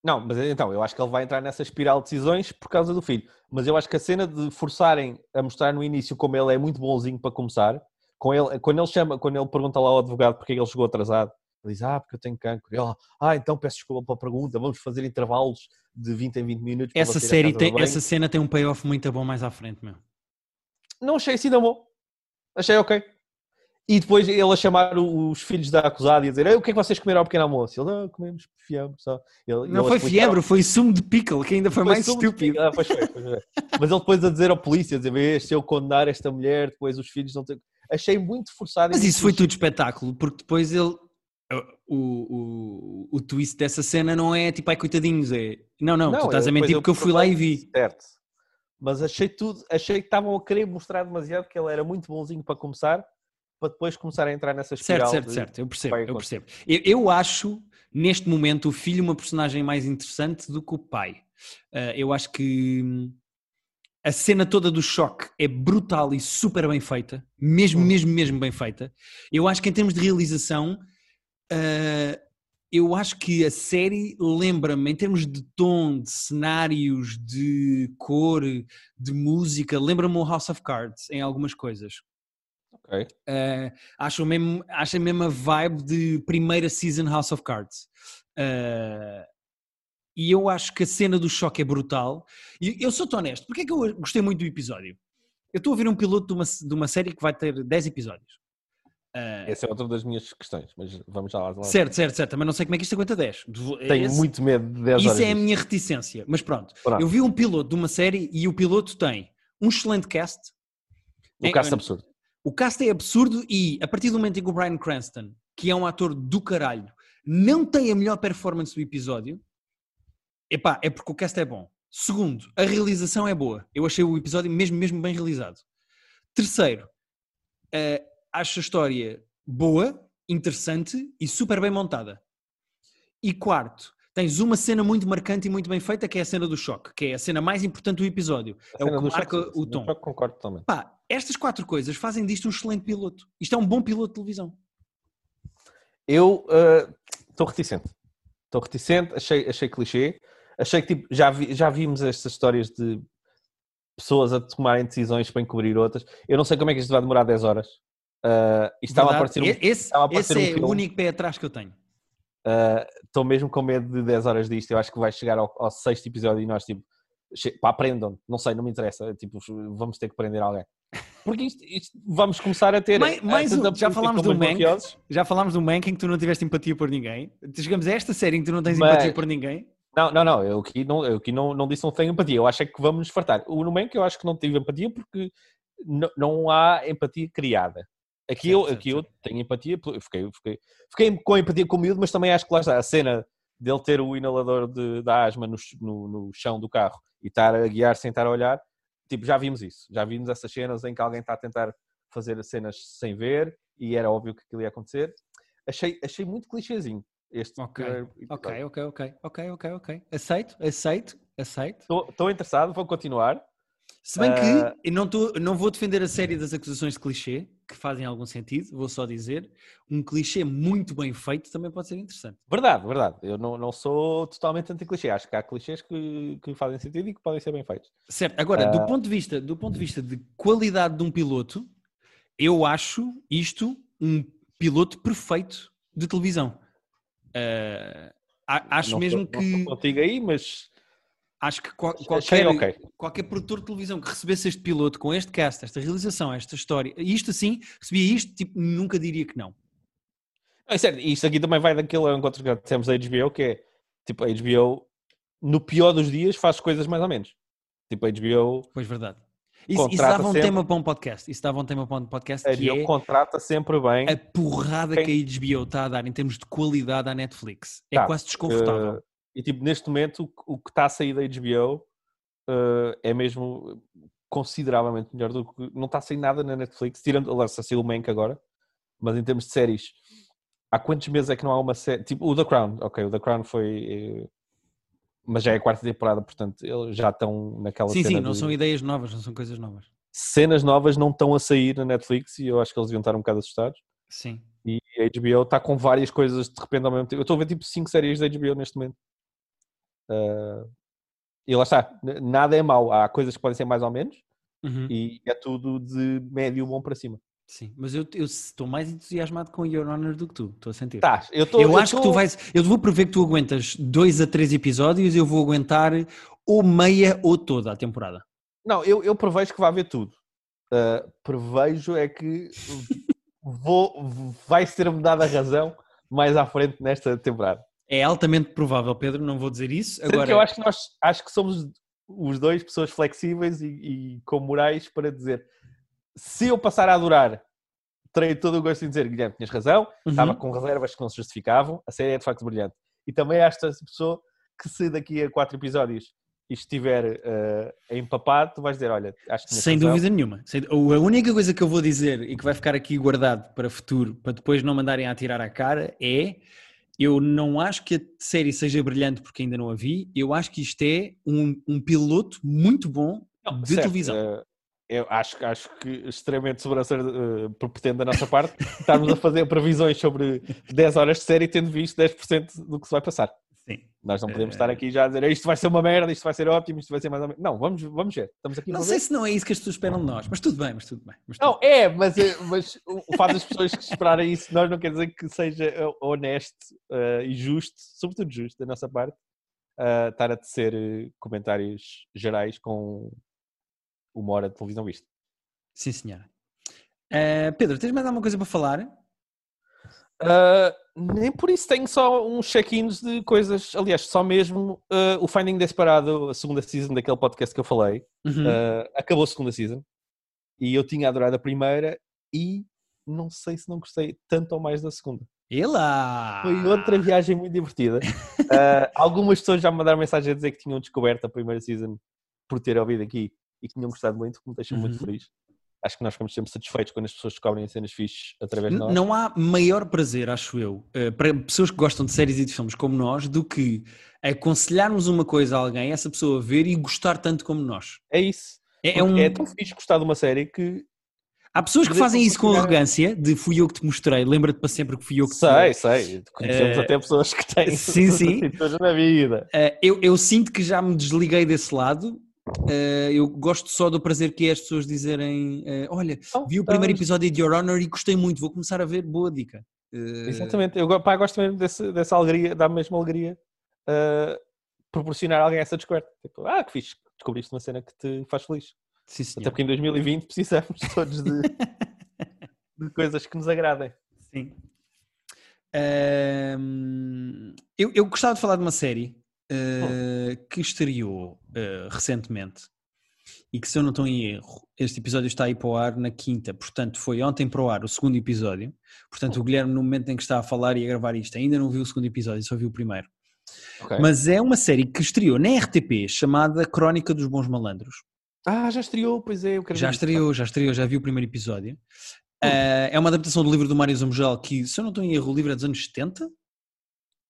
Não, mas então, eu acho que ele vai entrar nessa espiral de decisões por causa do filho. Mas eu acho que a cena de forçarem a mostrar no início como ele é muito bonzinho para começar, com ele, quando ele chama, quando ele pergunta lá ao advogado porque é ele chegou atrasado, ele diz, ah, porque eu tenho cancro. E ele, ah, então peço desculpa pela pergunta, vamos fazer intervalos de 20 em 20 minutos. Essa à série tem, de banho." essa cena tem um payoff muito bom mais à frente, meu. Não achei assim tão bom. Achei ok. E depois ele a chamar os filhos da acusada e a dizer, "Ei, o que é que vocês comeram ao pequeno almoço? Ele, ah, comemos fiambre só. Ele- Não ele foi explicar- fiebre, foi sumo de pickle, que ainda foi, Foi mais estúpido. Ah, pois foi, pois foi. Mas ele depois a dizer ao polícia, a dizer, "Vês, se eu condenar esta mulher, depois os filhos não têm... Achei muito forçado. Mas isso foi tudo espetáculo, porque depois ele. O, o, o twist dessa cena não é tipo, ai coitadinhos, é. Não, não, tu estás a mentir porque eu fui lá e vi. Certo. Mas achei tudo, achei que estavam a querer mostrar demasiado que ele era muito bonzinho para começar, para depois começar a entrar nessa Certo, espiral. certo, de- certo, eu percebo, eu percebo. Eu, eu acho, neste momento, o filho uma personagem mais interessante do que o pai. Ah, eu acho que hum, a cena toda do choque é brutal e super bem feita, mesmo, Uhum. mesmo, mesmo bem feita. Eu acho que em termos de realização, ah, eu acho que a série lembra-me, em termos de tom, de cenários, de cor, de música, lembra-me o House of Cards em algumas coisas. Ok. Uh, acho, mesmo, acho a vibe de primeira season House of Cards. Uh, e eu acho que a cena do choque é brutal. E eu sou-te honesto, porque é que eu gostei muito do episódio? Eu estou a ver um piloto de uma, de uma série que vai ter 10 episódios. Uh, Essa é outra das minhas questões, mas vamos já lá. certo, certo, certo, mas não sei como é que isto aguenta 10. Tenho Esse- muito medo de 10 Isso horas. é a disto. minha reticência, mas pronto. Pronto. Eu vi um piloto de uma série e o piloto tem um excelente cast. O É- caso absurdo. O cast é absurdo e, a partir do momento em que o Brian Cranston, que é um ator do caralho, não tem a melhor performance do episódio, epá, é porque o cast é bom. Segundo, a realização é boa. Eu achei o episódio mesmo, mesmo bem realizado. Terceiro, eh, acho a história boa, interessante e super bem montada. E quarto, tens uma cena muito marcante e muito bem feita, que é a cena do choque, que é a cena mais importante do episódio. A É o que marca choque, o tom. choque Concordo totalmente. Pá, estas quatro coisas fazem disto um excelente piloto. Isto é um bom piloto de televisão. Eu estou reticente. Estou reticente, achei, achei clichê. Achei que tipo, já, vi- já vimos estas histórias de pessoas a tomarem decisões para encobrir outras. Eu não sei como é que isto vai demorar 10 horas. Uh, estava a aparecer um, esse a aparecer esse um é o único pé atrás que eu tenho. uh, Estou mesmo com medo de 10 horas disto. Eu acho que vai chegar ao, ao sexto episódio e nós, tipo, pá, aprendam. Não sei, não me interessa. Tipo, vamos ter que prender alguém. Porque isto, isto- vamos começar a ter. Mais- mais um. Já falámos do Mank. Já falámos do Mank em que tu não tiveste empatia por ninguém. Chegamos a esta série em que tu não tens Mas- empatia por ninguém. Não, não, não. Eu aqui não, eu aqui não, não disse não tenho empatia. Eu acho é que vamos nos fartar. O Mank eu acho que não tive empatia porque não há empatia criada. Aqui, Certo, eu, aqui eu certo. tenho empatia, eu fiquei, fiquei, fiquei com empatia com o miúdo, mas também acho que lá está a cena dele ter o inalador de, da asma no, no, no chão do carro e estar a guiar sem estar a olhar. Tipo, já vimos isso. Já vimos essas cenas em que alguém está a tentar fazer as cenas sem ver e era óbvio que aquilo ia acontecer. Achei, achei muito clichêzinho este Ok, primeiro episódio. Ok, ok, ok, ok, ok, ok. Aceito, aceito, aceito. Estou interessado, vou continuar. Se bem Ah. que eu não, tô, não vou defender a série das acusações de clichê, que fazem algum sentido, vou só dizer, um clichê muito bem feito também pode ser interessante. Verdade, verdade. Eu não, não sou totalmente anti-clichê. Acho que há clichês que, que fazem sentido e que podem ser bem feitos. Certo, agora, Ah. do, ponto de vista, do ponto de vista de qualidade de um piloto, eu acho isto um piloto perfeito de televisão. Ah, a- acho Não mesmo estou- não que. estou contigo aí, mas Acho que qual- qualquer, ok. qualquer produtor de televisão que recebesse este piloto com este cast, esta realização, esta história, isto assim, recebia isto, tipo, nunca diria que não. Não, é sério, isto aqui também vai daquele encontro que dissemos da HBO, que é tipo a HBO, no pior dos dias, faz coisas mais ou menos. Tipo a HBO, Pois verdade. Isso, isso dava um sempre- tema para um podcast. Isso dava um tema para um podcast a que HBO é contrata sempre bem. a porrada Quem- que a HBO está a dar em termos de qualidade à Netflix. É Tá, quase desconfortável. Uh, e tipo, neste momento, o, que está a sair da HBO uh, é mesmo consideravelmente melhor do que. Não está a sair nada na Netflix, tirando. Aliás, só saiu o Mank agora, mas em termos de séries, há quantos meses é que não há uma série? Tipo, o The Crown, ok, o The Crown foi. Mas já é a quarta temporada, portanto, eles já estão naquela sim, sim, não de- são ideias novas, não são coisas novas. cenas novas não estão a sair na Netflix e eu acho que eles deviam estar um bocado assustados. Sim. E a HBO está com várias coisas de repente ao mesmo tempo. Eu estou a ver tipo 5 séries da HBO neste momento. Ah, e lá está, nada é mau. Há coisas que podem ser mais ou menos Uhum. e é tudo de médio bom para cima. Sim, mas eu eu estou mais entusiasmado com Your Honor do que tu, estou a sentir. Tá, eu, tô, eu acho que tô- tu vais. Eu vou prever que tu aguentas dois a três episódios e eu vou aguentar ou meia ou toda a temporada. Não, eu, eu prevejo que vai haver tudo. Ah, prevejo é que vou, vai ser-me dada a razão mais à frente nesta temporada. É altamente provável, Pedro, não vou dizer isso. Sendo Agora, que eu acho que nós acho que somos os dois pessoas flexíveis e, e com morais para dizer se eu passar a adorar, terei todo o gosto em dizer Guilherme, tinhas razão, Uhum. estava com reservas que não se justificavam, a série é de facto brilhante. E também acho essa pessoa que se daqui a quatro episódios estiver eh, empapado, tu vais dizer, olha, acho que Sem razão. dúvida nenhuma. A única coisa que eu vou dizer e que vai ficar aqui guardado para futuro, para depois não mandarem a tirar à cara, é eu não acho que a série seja brilhante porque ainda não a vi, eu acho que isto é um, um piloto muito bom Não, de certo, televisão. Eh, eu acho, acho que extremamente sobrancelha uh, propetente da nossa parte estarmos a fazer previsões sobre 10 horas de série tendo visto 10% do que se vai passar. Sim. Nós não podemos Eh, estar aqui já a dizer isto vai ser uma merda, isto vai ser ótimo, isto vai ser mais ou menos. Não, vamos, vamos ver. Estamos aqui Não sei ver. se não é isso que as pessoas esperam de nós, mas tudo bem, mas tudo bem. Mas tudo Não, é, mas, eh, mas o faz as pessoas que esperarem isso, nós não quer dizer que seja eh, honesto eh, e justo, sobretudo justo da nossa parte, eh, estar a tecer eh, comentários gerais com uma hora de televisão vista. Sim, senhora. Eh, Pedro, tens mais alguma coisa para falar? Uh, nem por isso tenho só uns check-ins de coisas. Aliás, só mesmo uh, o Finding Desperado, a segunda season daquele podcast que eu falei, Uhum. uh, acabou a segunda season e eu tinha adorado a primeira e não sei se não gostei tanto ou mais da segunda. Ela! Foi outra viagem muito divertida. Uh, algumas pessoas já me mandaram mensagem a dizer que tinham descoberto a primeira season por ter ouvido aqui e que tinham gostado muito, que me deixa muito Uhum. feliz. Acho que nós ficamos sempre satisfeitos quando as pessoas descobrem cenas fixes através de nós. Não há maior prazer, acho eu, eh, para pessoas que gostam de séries e de filmes como nós, do que aconselharmos uma coisa a alguém, essa pessoa ver e gostar tanto como nós. É isso. É, é um... é tão fixe gostar de uma série que Há pessoas que fazem isso com arrogância, de fui eu que te mostrei, lembra-te para sempre que fui eu que te sei, sei. Conhecemos Eh, até pessoas que têm sim, sim. na vida. Eh, eu, eu sinto que já me desliguei desse lado Uh, eu gosto só do prazer que é as pessoas dizerem: uh, Olha, Então, vi o primeiro estamos- episódio de Your Honor e gostei muito, vou começar a ver. Boa dica. Uh, Exatamente, eu pá, gosto mesmo desse- dessa alegria, da mesma alegria proporcionar a alguém essa descoberta. Tipo, ah, que fixe, descobriste uma cena que te faz feliz. Sim, Até senhor. porque em 2020 precisamos todos de, de coisas que nos agradem. Sim. Ahm, eu, eu gostava de falar de uma série ah, que estreou ah, recentemente e que, se eu não estou em erro, este episódio está aí para o ar na quinta, portanto, foi ontem para o ar o segundo episódio. Portanto, o Guilherme, no momento em que está a falar e a gravar isto, ainda não viu o segundo episódio, só viu o primeiro. Ok. Mas é uma série que estreou na RTP chamada Crónica dos Bons Malandros. Ah, já estreou, pois é, eu quero Já estreou, já estreou, já vi o primeiro episódio. Ah, é uma adaptação do livro do Mário Zambugal, que, se eu não estou em erro, o livro é dos anos 70.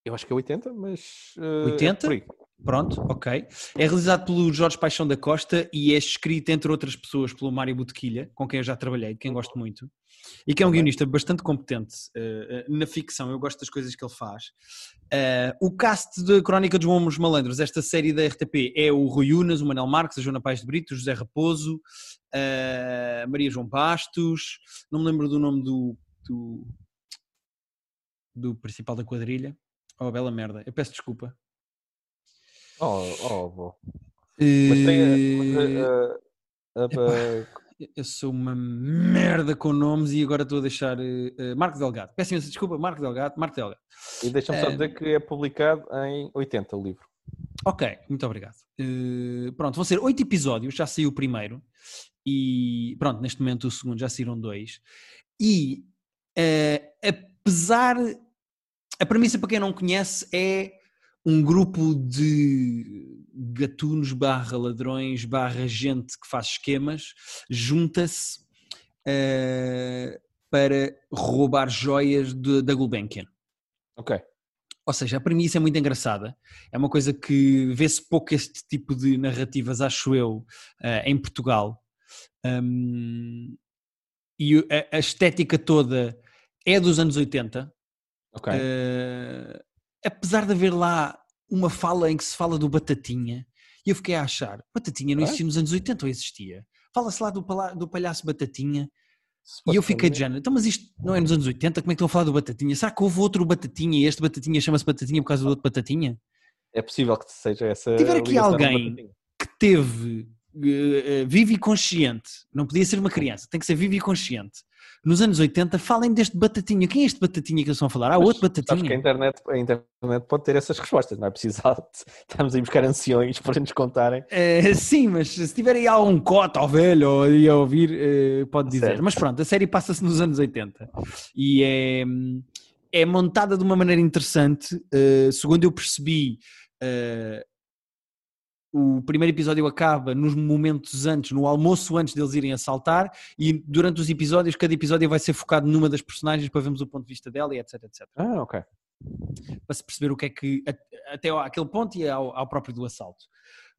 Eu acho que é 80, mas. uh, 80? É. Pronto, ok. É realizado pelo Jorge Paixão da Costa e é escrito, entre outras pessoas, pelo Mário Botequilha, com quem eu já trabalhei, de quem gosto muito, e que é um Ok. guionista bastante competente eh, eh, na ficção. Eu gosto das coisas que ele faz. Eh, o cast de Crónica dos Bombos Malandros, esta série da RTP, é o Rui Unas, o Manel Marques, a Joana Paz de Brito, o José Raposo, eh, a Maria João Bastos, não me lembro do nome do, do, do principal da quadrilha. Oh, bela merda. Eu peço desculpa. Oh, oh, bom. Mas tem. uh, mas, Eh, uh, uh, uh, Eu sou uma merda com nomes e agora estou a deixar eh, Marco Delgado. Peço imensa desculpa, Marco Delgado, Marco Delgado. e deixa-me só Eh, dizer que é publicado em 80 o livro. Ok, muito obrigado. Eh, pronto, vão ser oito episódios, já saiu o primeiro e pronto, neste momento o segundo já saíram dois. E apesar, a premissa para quem não conhece é um grupo de gatunos barra ladrões barra gente que faz esquemas junta-se eh, para roubar joias de- da Gulbenkian. Ok. Ou seja, a premissa é muito engraçada. É uma coisa que vê-se pouco este tipo de narrativas, acho eu, eh, em Portugal. Um, e a, a estética toda é dos anos 80. Eh, apesar de haver lá uma fala em que se fala do Batatinha, e eu fiquei a achar, Batatinha não Ah? existia nos anos 80 ou existia? Fala-se lá do, do palhaço Batatinha, e eu fiquei de género, então mas isto não é nos anos 80, como é que estão a falar do Batatinha? Será que houve outro Batatinha e este Batatinha chama-se Batatinha por causa do outro Batatinha? É possível que seja essa. Tiver aqui alguém-. Que teve eh, eh, vivo e consciente, não podia ser uma criança, tem que ser vivo e consciente. Nos anos 80, falem deste Batatinha. Quem é este Batatinha que eles estão a falar? Ah, Mas outro Sabes que a Batatinha. internet, a internet pode ter essas respostas, não é preciso estarmos a buscar anciões para nos contarem. Eh, sim, mas se tiver aí algum cota ao velho ou a ouvir, eh, pode dizer. Certo. Mas pronto, a série passa-se nos anos 80 e é, é montada de uma maneira interessante. eh, segundo eu percebi, o primeiro episódio acaba nos momentos antes, no almoço antes deles irem assaltar, e durante os episódios, cada episódio vai ser focado numa das personagens para vermos o ponto de vista dela e etc, etc Ah, ok. para se perceber o que é que até àquele ponto e ao, ao próprio do assalto.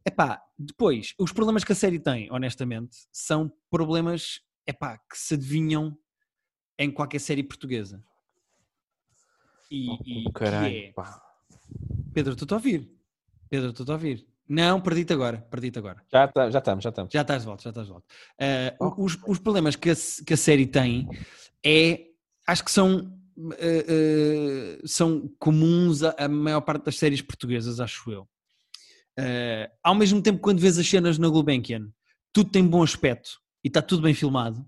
Epá, depois, os problemas que a série tem, honestamente, são problemas epá, que se adivinham em qualquer série portuguesa. E, Oh, e caralho. é. Pedro, estou-te a ouvir. Pedro, estou-te a ouvir. Não, perdi-te agora, perdi-te agora. Já, tá- já estamos, já estamos. Já estás de volta, já estás de volta. O- Oh. os, os problemas que a, que a série tem é, acho que são, ah, ah, são comuns a, a maior parte das séries portuguesas, acho eu. Ao mesmo tempo, quando vês as cenas na Gulbenkian, tudo tem bom aspecto e está tudo bem filmado.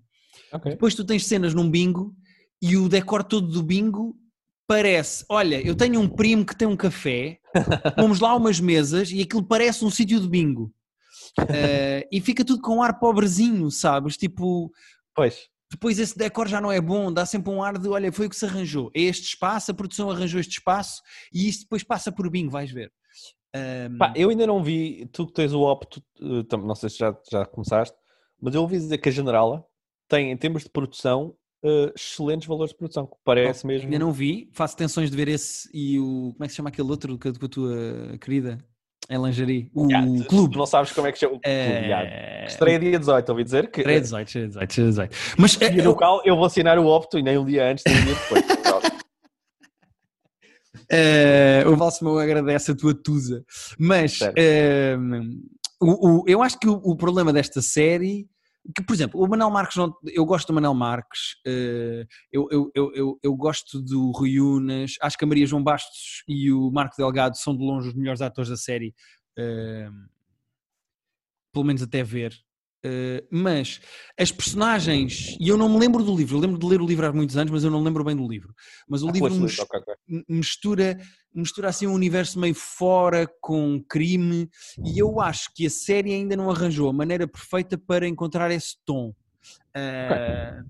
Ok. Depois tu tens cenas num bingo e o decor todo do bingo parece, olha, eu tenho um primo que tem um café, vamos lá umas mesas e aquilo parece um sítio de bingo. Eh, e fica tudo com um ar pobrezinho, sabes? Tipo, Pois. depois esse decor já não é bom, dá sempre um ar de, olha, foi o que se arranjou. É este espaço, a produção arranjou este espaço e isto depois passa por bingo, vais ver. Ahm, Pá, eu ainda não vi, tu que tens o opto, eh, não sei se já, já começaste, mas eu ouvi dizer que a Generala tem, em termos de produção, eh, excelentes valores de produção, que parece mesmo. Ainda não vi, faço tensões de ver esse e o. Como é que se chama aquele outro com a, com a tua querida? Em lingerie. O tu- clube. Não sabes como é que chama o clube. É... Estreia dia 18, ouvi dizer que. Estreia 18, estreia 18, estreia 18. Mas E eh, no qual eu vou assinar o opto e nem um dia antes, nem um dia depois. eh, o Valsemão agradece a tua tusa. Mas eh, o, o- eu acho que o, o problema desta série, que por exemplo, o Manel Marques, não- eu gosto do Manel Marques, eh, eu, eu, eu, eu, eu gosto do Rui Unas, acho que a Maria João Bastos e o Marco Delgado são de longe os melhores atores da série, eh, pelo menos até ver. Eh, mas as personagens, e eu não me lembro do livro, eu lembro de ler o livro há muitos anos, mas eu não lembro bem do livro. Mas o Ah, livro foste mos- ler, ok, ok. m- mistura, mistura assim um universo meio fora com crime e eu acho que a série ainda não arranjou a maneira perfeita para encontrar esse tom. Ah,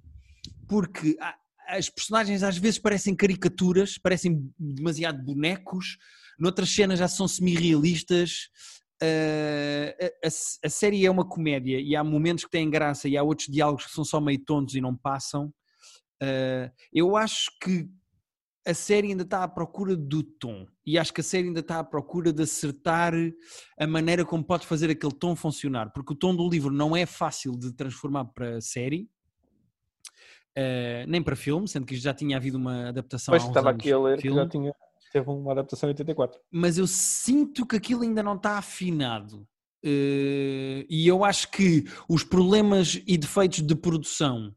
porque há- as personagens às vezes parecem caricaturas, parecem demasiado bonecos, noutras cenas já são semi-realistas. Ah, a, a- série é uma comédia e há momentos que têm graça e há outros diálogos que são só meio tontos e não passam. Ah, eu acho que a série ainda está à procura do tom e acho que a série ainda está à procura de acertar a maneira como pode fazer aquele tom funcionar, porque o tom do livro não é fácil de transformar para série, eh, nem para filme, sendo que já tinha havido uma adaptação Pois estava aqui a ler que já tinha, teve uma adaptação em 84. mas eu sinto que aquilo ainda não está afinado. Eh, e eu acho que os problemas e defeitos de produção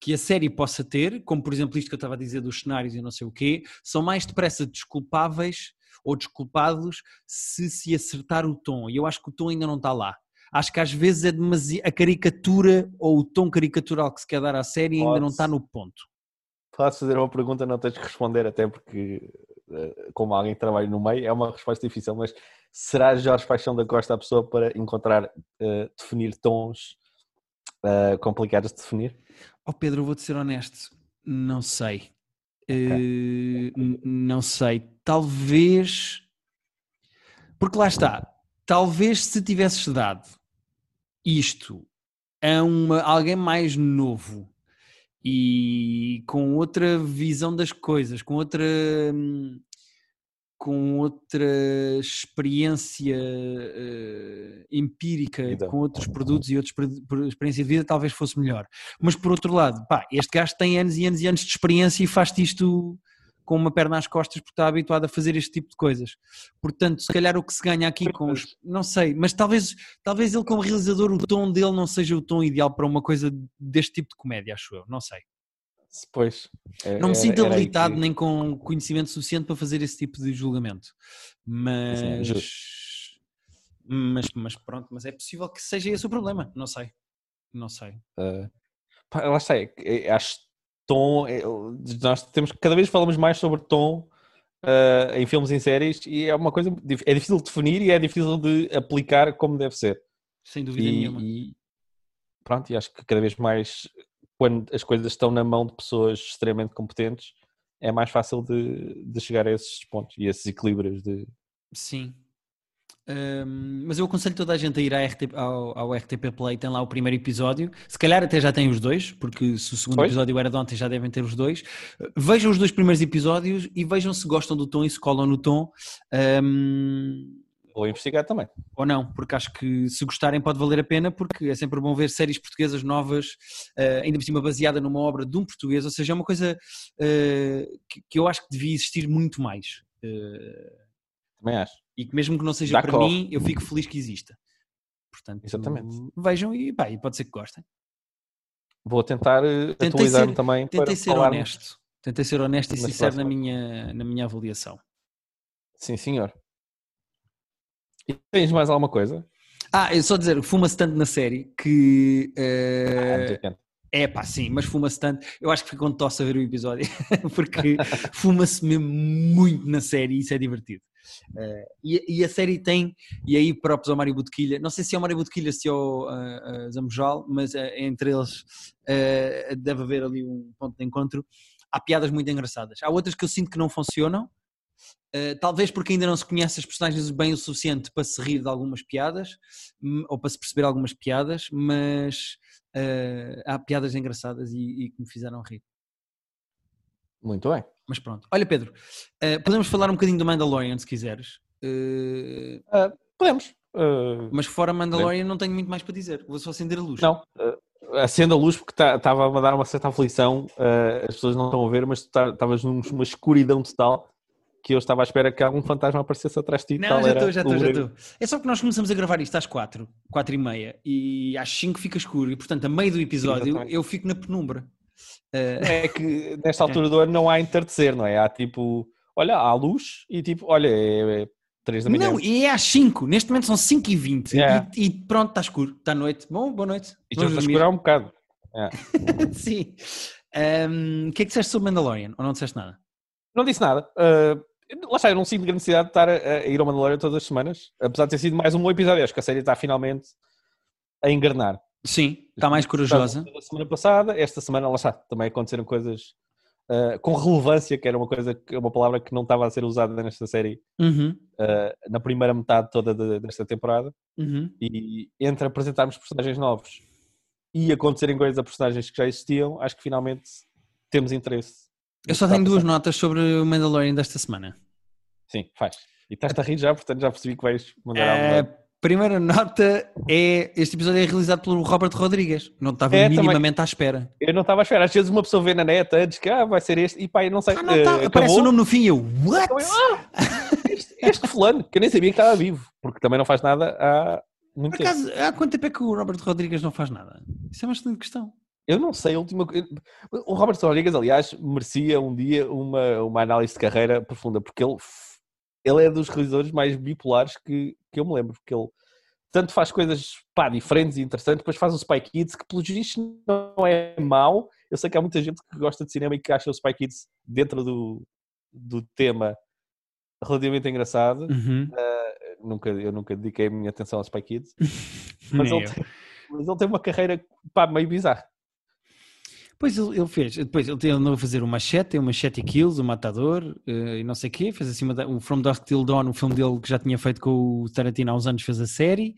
que a série possa ter, como por exemplo isto que eu estava a dizer dos cenários e não sei o quê, são mais depressa desculpáveis ou desculpados se se acertar o tom. E eu acho que o tom ainda não está lá. Acho que às vezes é demasiado, a caricatura ou o tom caricatural que se quer dar à série ainda não está no ponto. Podes fazer uma pergunta, não tens que responder, até porque, como alguém que trabalha no meio, é uma resposta difícil, mas será Jorge Paixão da Costa a pessoa para encontrar, eh, definir tons eh, complicados de definir? Oh Pedro, eu vou-te ser honesto, não sei. Eh, n- não sei. Talvez. Porque lá está. Talvez se tivesses dado isto a uma, alguém mais novo e com outra visão das coisas, com outra. hum, com outra experiência eh, empírica, Vida. com outros produtos e outras per- per- experiência de vida, talvez fosse melhor. Mas por outro lado, pá, este gajo tem anos e anos e anos de experiência e faz isto com uma perna às costas porque está habituado a fazer este tipo de coisas. Portanto, se calhar o que se ganha aqui com os. Não sei, mas talvez, talvez ele, como realizador, o tom dele não seja o tom ideal para uma coisa deste tipo de comédia, acho eu. Não sei. Pois. é- Não me sinto habilitado que- nem com conhecimento suficiente para fazer esse tipo de julgamento. Mas. Sim. Mas, mas pronto, mas é possível que seja esse o problema. Não sei. Não sei. Uh, pá, lá está, é é, acho tom, é, nós temos cada vez falamos mais sobre tom uh, em filmes e em séries e é uma coisa é difícil de definir e é difícil de aplicar como deve ser. Sem dúvida nenhuma. E, e pronto, e acho que cada vez mais quando as coisas estão na mão de pessoas extremamente competentes é mais fácil de, de chegar a esses pontos e esses equilíbrios de Sim. Hum, mas eu aconselho toda a gente a ir RTP ao, ao RTP Play, tem lá o primeiro episódio. Se calhar até já tem os dois, porque se o segundo Pois. episódio era de ontem, já devem ter os dois. Vejam os dois primeiros episódios e vejam se gostam do tom e se colam no tom. Hum, vou investigar também. ou não, porque acho que se gostarem pode valer a pena, porque é sempre bom ver séries portuguesas novas, eh, ainda por cima baseada numa obra de um português, ou seja, é uma coisa eh, que, que eu acho que devia existir muito mais. Eh, Também acho. E que mesmo que não seja para mim, eu fico feliz que exista. Portanto, Exatamente. vejam e, pá, e pode ser que gostem. Vou tentar uh, Tentei atualizar-me ser- também Tentei para ser falarmos- honesto. Tentei ser honesto e sincero na minha, na minha avaliação. Sim, senhor. E tens mais alguma coisa? Ah, eu só dizer, fuma-se tanto na série que. Ah, eh, muito atento. É pá, sim, mas fuma-se tanto. Eu acho que fico com tosse a ver o episódio, porque fuma-se mesmo muito na série e isso é divertido. Eh, e, e a série tem, e aí próprios ao Mário Botequilha, não sei se é o Mário Botequilha, se é o uh, Zambojal, mas entre eles deve haver ali um ponto de encontro. Há piadas muito engraçadas. Há outras que eu sinto que não funcionam, eh, talvez porque ainda não se conhece as personagens bem o suficiente para se rir de algumas piadas, hum, ou para se perceber algumas piadas, mas eh, há piadas engraçadas e, e que me fizeram rir. Muito bem. Mas pronto. Olha, Pedro, eh, podemos falar um bocadinho do Mandalorian se quiseres. Ah, podemos. Mas fora Mandalorian não tenho muito mais para dizer. Vou só acender a luz. não. acenda a luz porque estava a dar uma certa aflição. as pessoas não estão a ver, mas tu tá- estavas numa escuridão total. Que eu estava à espera que algum fantasma aparecesse atrás de ti. Não, já estou, já estou, já estou. É só que nós começamos a gravar isto às 4, 4 e meia, e às 5 fica escuro, e portanto, a meio do episódio, Exatamente. eu fico na penumbra. Eh, É que nesta altura do ano não há entardecer, não é? Há tipo, olha, há luz e tipo, olha, é, é 3 da manhã. não, e é às 5, neste momento são 5 e 20, Yeah. e, e pronto, está escuro, está noite. Bom, boa noite. Isto Vamos está escurar um bocado. Sim. Ahm, O que é que disseste sobre Mandalorian? Ou não disseste nada? Não disse nada. Ah, lá está, eu não sinto grande necessidade de estar a, a ir ao Mandalorian todas as semanas, apesar de ter sido mais um bom episódio. Acho que a série está finalmente a engarnar. Sim, está mais corajosa. Da semana passada, esta semana, lá está, também aconteceram coisas ah, com relevância, que era uma coisa, que uma palavra que não estava a ser usada nesta série Uhum, ah, na primeira metade toda de- desta temporada. uhum. E entre apresentarmos personagens novos e acontecerem coisas a personagens que já existiam, acho que finalmente temos interesse. Eu só tenho duas notas sobre o Mandalorian desta semana. Sim, faz. E estás-te a rir já, portanto já percebi que vais mandar A algo. primeira nota é: este episódio é realizado pelo Robert Rodrigues. Não estava É, também. minimamente à espera. Eu não estava à espera. Às vezes uma pessoa vê na net antes que ah, vai ser este e pá, eu não sei. Ah, não, eh, tá, acabou. aparece o nome no fim e eu, what? Eu, ah, este, este fulano, que eu nem sabia que estava vivo, porque também não faz nada há muito Por tempo. acaso, há quanto tempo é que o Robert Rodrigues não faz nada? Isso é uma excelente questão. Eu não sei, a última O Robert Rodrigues, aliás, merecia um dia uma, uma análise de carreira profunda, porque ele, ele é dos realizadores mais bipolares que, que eu me lembro, porque ele tanto faz coisas pá, diferentes e interessantes, depois faz o Spy Kids, que pelos vistos não é mau. Eu sei que há muita gente que gosta de cinema e que acha o Spy Kids dentro do, do tema relativamente engraçado. Uhum. Nunca, eu nunca dediquei a minha atenção ao Spy Kids, mas ele, tem, mas ele tem uma carreira pá, meio bizarra. Depois ele, ele fez, depois ele andou a fazer o Machete, o Machete Kills, o Matador eh, e não sei o quê, fez assim uma da- o From Dusk Till Dawn, o filme dele que já tinha feito com o Tarantino há uns anos, fez a série.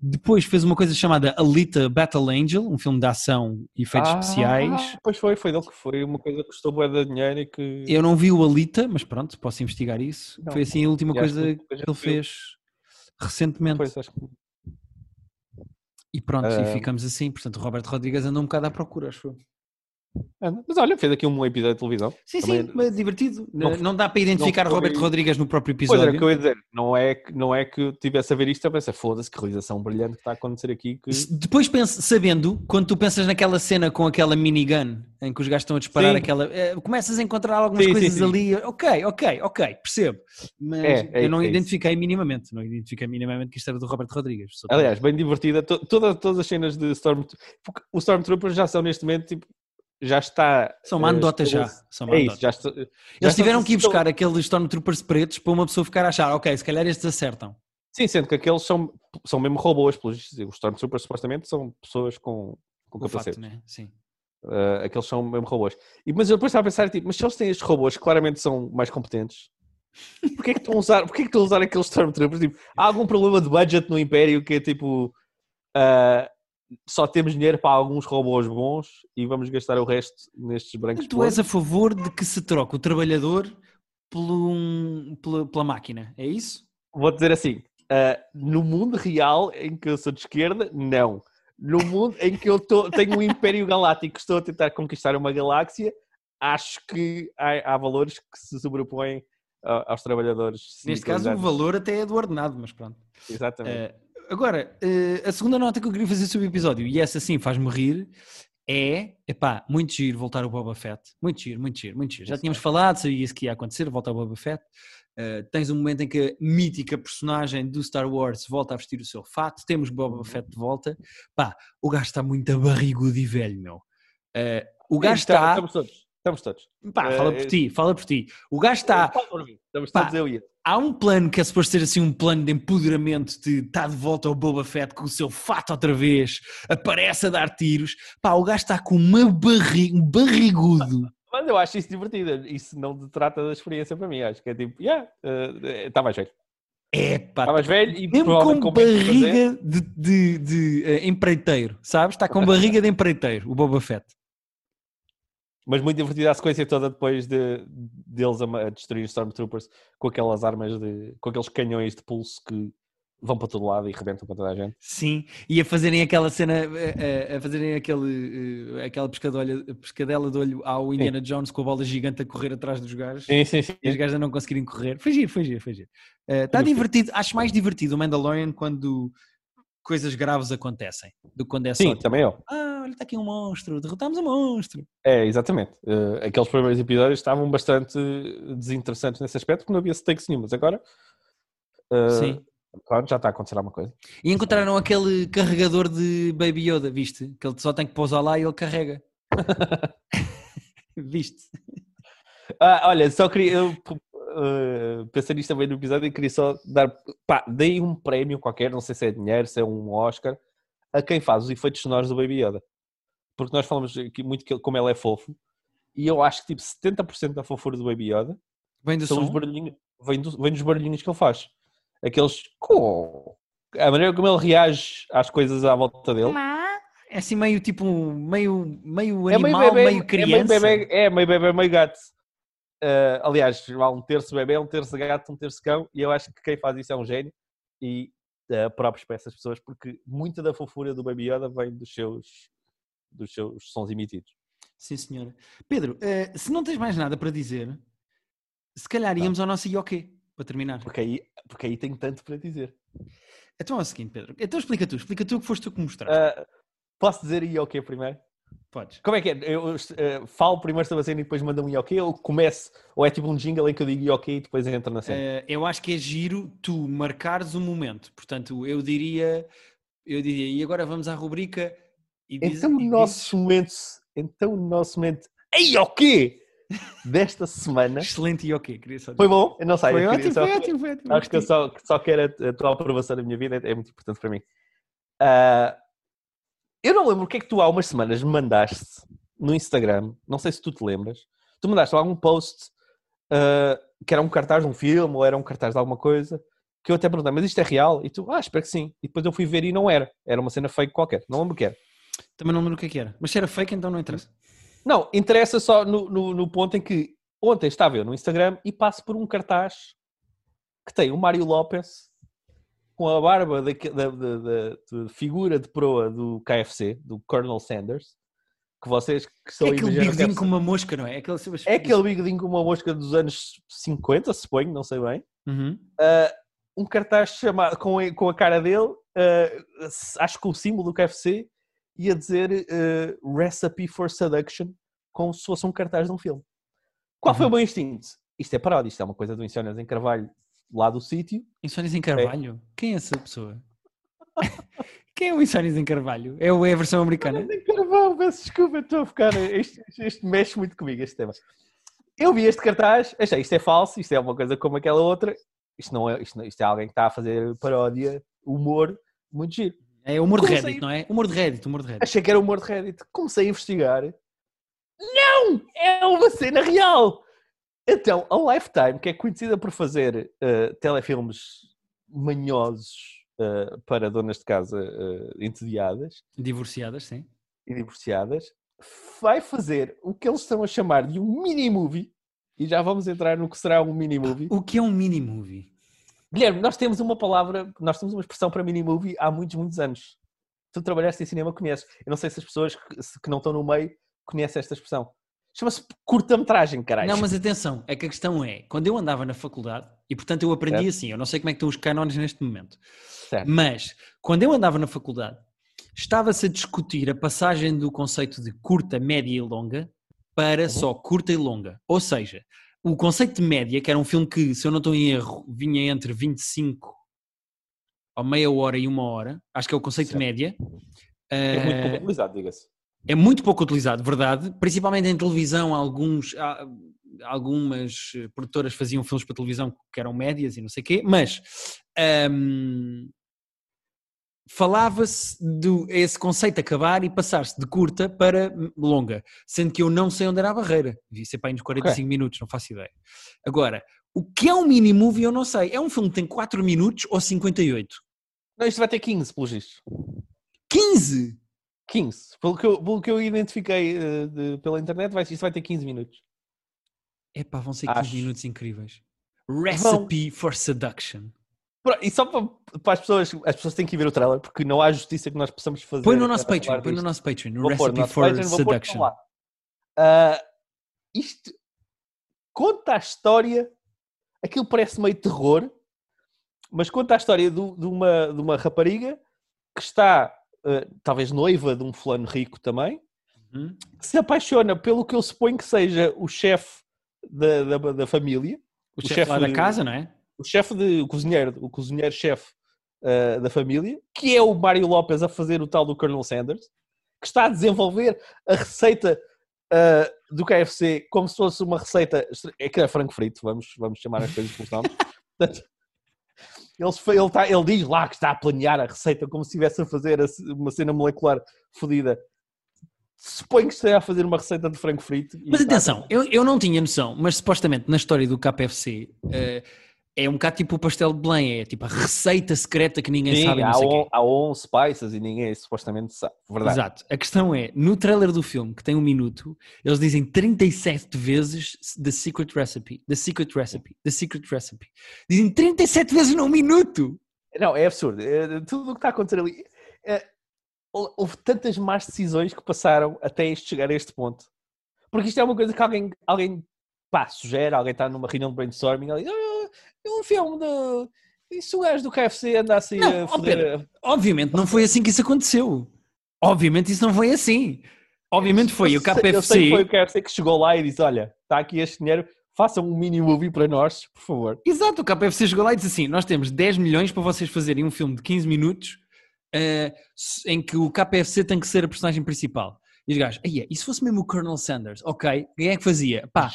Depois fez uma coisa chamada Alita Battle Angel, um filme de ação e efeitos especiais. Ah, Pois foi, foi dele que foi uma coisa que custou bué de dinheiro e que. Eu não vi o Alita, mas pronto, posso investigar isso. Não. Foi assim a última coisa que ele viu. fez recentemente. Pois, acho que- E pronto, Ah. e ficamos assim. Portanto, o Roberto Rodrigues andou um bocado à procura, acho eu. Ah, Mas olha, fez aqui um episódio de televisão. Sim, Também- sim, mas divertido. não Não, foi- dá para identificar o Roberto foi- Rodrigues no próprio Pois episódio. era o que eu ia dizer. Não é, que- não é que eu tivesse a ver isto, eu pensei, foda-se, que realização brilhante que está a acontecer aqui. Que... Depois pensa, sabendo, quando tu pensas naquela cena com aquela minigun em que os gajos estão a disparar Sim. aquela. eh, começas a encontrar algumas Sim, coisas sim. ali. Ok, ok, ok, percebo. Mas É, é eu não isso, é isso. identifiquei minimamente. Não identifiquei minimamente que isto era do Roberto Rodrigues. Aliás, bem divertida. To- toda- todas as cenas de Stormtrooper. Porque os Stormtroopers já são neste momento, tipo, já está. são uma eh, anedota já. São uma É isso, já está. já Eles tiveram que ir estão- buscar aqueles Stormtroopers pretos para uma pessoa ficar a achar, ok, se calhar estes acertam. Sim, sendo que aqueles são, são mesmo robôs. Pelos, os Stormtroopers supostamente são pessoas com, com O capacete. fato, né? Sim. Uh, aqueles são mesmo robôs. E, mas eu depois estava a pensar, tipo, mas se eles têm estes robôs que claramente são mais competentes, porquê é que estão a usar, porquê é que estão a usar aqueles Stormtroopers? Tipo, há algum problema de budget no Império que é tipo, uh, só temos dinheiro para alguns robôs bons e vamos gastar o resto nestes brancos Tu és a favor de que se troque o trabalhador pelo pela, pela máquina, é isso? Vou dizer assim, uh, no mundo real em que eu sou de esquerda, não. No mundo em que eu tô- tenho um Império Galáctico estou a tentar conquistar uma galáxia, acho que há, há valores que se sobrepõem aos trabalhadores. Neste caso, o valor até é do ordenado, mas pronto. Exatamente. Eh, agora, eh, a segunda nota que eu queria fazer sobre o episódio, e essa sim faz-me rir, é, epá, muito giro voltar o Boba Fett. Muito giro, muito giro, muito giro. Já tínhamos é. falado, sabia isso que ia acontecer, volta ao Boba Fett. Eh, tens um momento em que a mítica personagem do Star Wars volta a vestir o seu fato, temos Boba Uhum. Fett de volta. Pá, o gajo está muito barrigudo e velho, meu. Eh, o gajo Sim, está... Estamos todos. Estamos todos. Pá, fala por ti, fala por ti. O gajo está... Estamos Pá, todos eu ele. Há um plano que é suposto ser assim um plano de empoderamento de estar de volta ao Boba Fett com o seu fato outra vez, aparece a dar tiros. Pá, o gajo está com uma barriga, um barrigudo. Mas eu acho isso divertido. Isso não detrata da experiência para mim. Acho que é tipo, yeah, está mais velho. É pá, Está mais velho e mesmo com barriga de, de, de, eh, empreiteiro, sabes? Está com barriga de empreiteiro, o Boba Fett. Mas muito divertida a sequência toda depois de, deles a, ma- a destruir os Stormtroopers com aquelas armas, de, com aqueles canhões de pulso que vão para todo lado e rebentam para toda a gente. Sim, e a fazerem aquela cena, a, a- a fazerem aquele, eh, aquela pescadolha, pescadela de olho ao Indiana Jones com a bola gigante a correr atrás dos gajos. Sim, sim, sim. E os gajos a não conseguirem correr. Foi giro, foi giro, foi giro. Está Foi divertido, acho mais divertido o Mandalorian quando coisas graves acontecem do que quando é só. Sim, tipo, também eu. ah, olha, está aqui um monstro, derrotámos um monstro. É, exatamente. Eh, aqueles primeiros episódios estavam bastante desinteressantes nesse aspecto porque não havia stakes nenhumas. Agora, eh, Sim. pronto, já está a acontecer alguma coisa. E encontraram aquele carregador de Baby Yoda, viste? Que ele só tem que pousar lá e ele carrega. viste? Ah, olha, só queria. Eu, uh, pensei nisto também no episódio e queria só dar. Pá, dei um prémio qualquer, não sei se é dinheiro, se é um Oscar, a quem faz os efeitos sonoros do Baby Yoda. Porque nós falamos aqui muito que ele- como ele é fofo, e eu acho que tipo 70% da fofura do Baby Yoda Vem do são os barulhinhos, vem, do- vem dos barulhinhos que ele faz. Aqueles. "Coo". A maneira como ele reage às coisas à volta dele. É assim meio tipo, meio, meio É meio animal, meio, bebê, é meio criança. bebê, é meio bebê, meio gato. Ah, aliás, há um terço bebê, um terço gato, um terço cão, e eu acho que quem faz isso é um gênio e uh, próprios para essas pessoas, porque muita da fofura do Baby Yoda vem dos seus, dos seus sons emitidos. Sim, senhora. Pedro, eh, se não tens mais nada para dizer, se calhar íamos ao nosso IOQ, para terminar. Porque aí, porque aí tenho tanto para dizer. Então é o seguinte, Pedro. Então explica tu, explica tu que foste tu que mostraste. Ah, posso dizer e ok primeiro? Podes. Como é que é? Eu eh, falo primeiro sobre a cena e depois mando um IOK ou começo, ou é tipo um jingle em que eu digo IOK e depois entra na cena? Eh, eu acho que é giro tu marcares o momento. Portanto, eu diria, eu diria, e agora vamos à rubrica e diz, Então o nosso momento, então o nosso momento, ei, quê? Desta semana. excelente IOQ, queria só dizer. Foi bom? Eu não sei. Foi eu queria ótimo, só- foi ótimo, foi ótimo. Acho que eu só, só quero a, a tua aprovação da minha vida, é, muito importante para mim. Ah, eu não lembro o que é que tu há umas semanas me mandaste no Instagram, não sei se tu te lembras, tu mandaste lá um post ah, que era um cartaz de um filme ou era um cartaz de alguma coisa, que eu até perguntei, mas isto é real? E tu, ah, espero que sim. E depois eu fui ver e não era. Era uma cena fake qualquer, não lembro o que era. Também não lembro o que é que era. Mas se era fake, então não interessa. Não, interessa só no, no, no ponto em que ontem estava eu no Instagram e passo por um cartaz que tem o Mário Lopes com a barba da, da, da- da- figura de proa do KFC, do Colonel Sanders, que vocês que são É aquele bigodinho KFC. com uma mosca, não é? É aquele, É aquele bigodinho com uma mosca dos anos 50, suponho, não sei bem. Uhum. Ah, um cartaz chamado, com, a- com a cara dele, ah, acho que o símbolo do KFC, ia dizer ah, Recipe for Seduction, como se fosse um cartaz de um filme. Qual foi o Uhum. meu instinto? Isto é paródia, isto é uma coisa do Insónias em Carvalho, lá do sítio. Insónias em Carvalho? Quem é essa pessoa? Quem é o Insónias em Carvalho? É, é a versão americana? Insónias em Carvalho, peço desculpa, estou a ficar. Isto- isto mexe muito comigo, este tema. Eu vi este cartaz, achei isto é falso, isto é uma coisa como aquela outra. Isto, não é, isto, não- isto é alguém que está a fazer paródia, humor, muito giro. É humor de Como Reddit, não é? Humor de Reddit, humor de Reddit. Achei que era humor de Reddit. Comecei a investigar. Não! É uma cena real! Então, a Lifetime, que é conhecida por fazer eh, telefilmes manhosos eh, para donas de casa eh, entediadas Divorciadas, sim. e divorciadas, vai fazer o que eles estão a chamar de um mini-movie. E já vamos entrar no que será um mini-movie. O que é um mini-movie? Guilherme, nós temos uma palavra, nós temos uma expressão para mini-movie há muitos, muitos anos. Tu trabalhaste em cinema, conheces. Eu não sei se as pessoas que, se- que não estão no meio conhecem esta expressão. Chama-se curta-metragem, caralho. Não, mas atenção, é que a questão é, quando eu andava na faculdade, e portanto eu aprendi Certo. assim, eu não sei como é que estão os cânones neste momento, Certo. mas quando eu andava na faculdade, estava-se a discutir a passagem do conceito de curta, média e longa para só curta e longa. Ou seja, o conceito de média, que era um filme que, se eu não estou em erro, vinha entre 25 ou meia hora e uma hora, acho que é o conceito de Certo. média. É muito eh, pouco utilizado, diga-se. É muito pouco utilizado, verdade. Principalmente em televisão, alguns, há- algumas eh, produtoras faziam filmes para televisão que eram médias e não sei o quê, mas ahm, falava-se do esse conceito acabar e passar-se de curta para longa, sendo que eu não sei onde era a barreira. Devia ser para aí nos 45 minutos, não faço ideia. Agora, o que é um mini movie eu não sei. É um filme que tem 4 minutos ou 58? Não, isto vai ter 15, pelos vistos. 15! 15. Pelo que eu, pelo que eu identifiquei eh, de- pela internet, vai, isto vai ter 15 minutos. Epá, vão ser 15 Acho. minutos incríveis. Recipe for Seduction. E só para, para, as pessoas, as pessoas têm que ver o trailer porque não há justiça que nós possamos fazer. Põe no nosso Patreon, põe no nosso Patreon, no Recipe for Patreon, Seduction. Uh, isto conta a história, aquilo parece meio terror, mas conta a história do, de, uma, de uma rapariga que está, uh, talvez noiva de um fulano rico também, uhum. que se apaixona pelo que eu suponho que seja o chefe da, da, da, família. O, o chefe lá da casa, não é? o chefe de o cozinheiro, o cozinheiro-chefe uh, da família, que é o Mário Lopes a fazer o tal do Colonel Sanders, que está a desenvolver a receita uh, do KFC como se fosse uma receita. É que é frango frito, vamos, vamos chamar as coisas por nomes. Portanto, ele, ele, está, ele diz lá que está a planear a receita como se estivesse a fazer uma cena molecular fodida. Suponho que esteja a fazer uma receita de frango frito. Mas atenção, eu, eu não tinha noção, mas supostamente na história do KFC. Uh, é um bocado tipo o pastel de Belém, é tipo a receita secreta que ninguém Sim, sabe. Há, on, há on spices e ninguém supostamente sabe. Verdade. Exato. A questão é, no trailer do filme, que tem um minuto, eles dizem 37 vezes The Secret Recipe, The Secret Recipe, The Secret Recipe. Dizem 37 vezes num minuto! Não, é absurdo. É, tudo o que está a acontecer ali. É, houve tantas más decisões que passaram até este chegar a este ponto. Porque isto é uma coisa que alguém, alguém pá, sugere, alguém está numa reunião de brainstorming, ali, ah, um filme de. E se o gajo do KFC andasse não, a foder... Obviamente não foi assim que isso aconteceu. Obviamente isso não foi assim. Obviamente foi eu o KFC. Eu sei que foi o KFC que chegou lá e disse: Olha, está aqui este dinheiro, façam um mini movie para nós, por favor. Exato, o KFC chegou lá e disse assim: Nós temos 10 milhões para vocês fazerem um filme de 15 minutos uh, em que o KFC tem que ser a personagem principal. E os gajos, aí e se fosse mesmo o Colonel Sanders? Ok, quem é que fazia? Pá,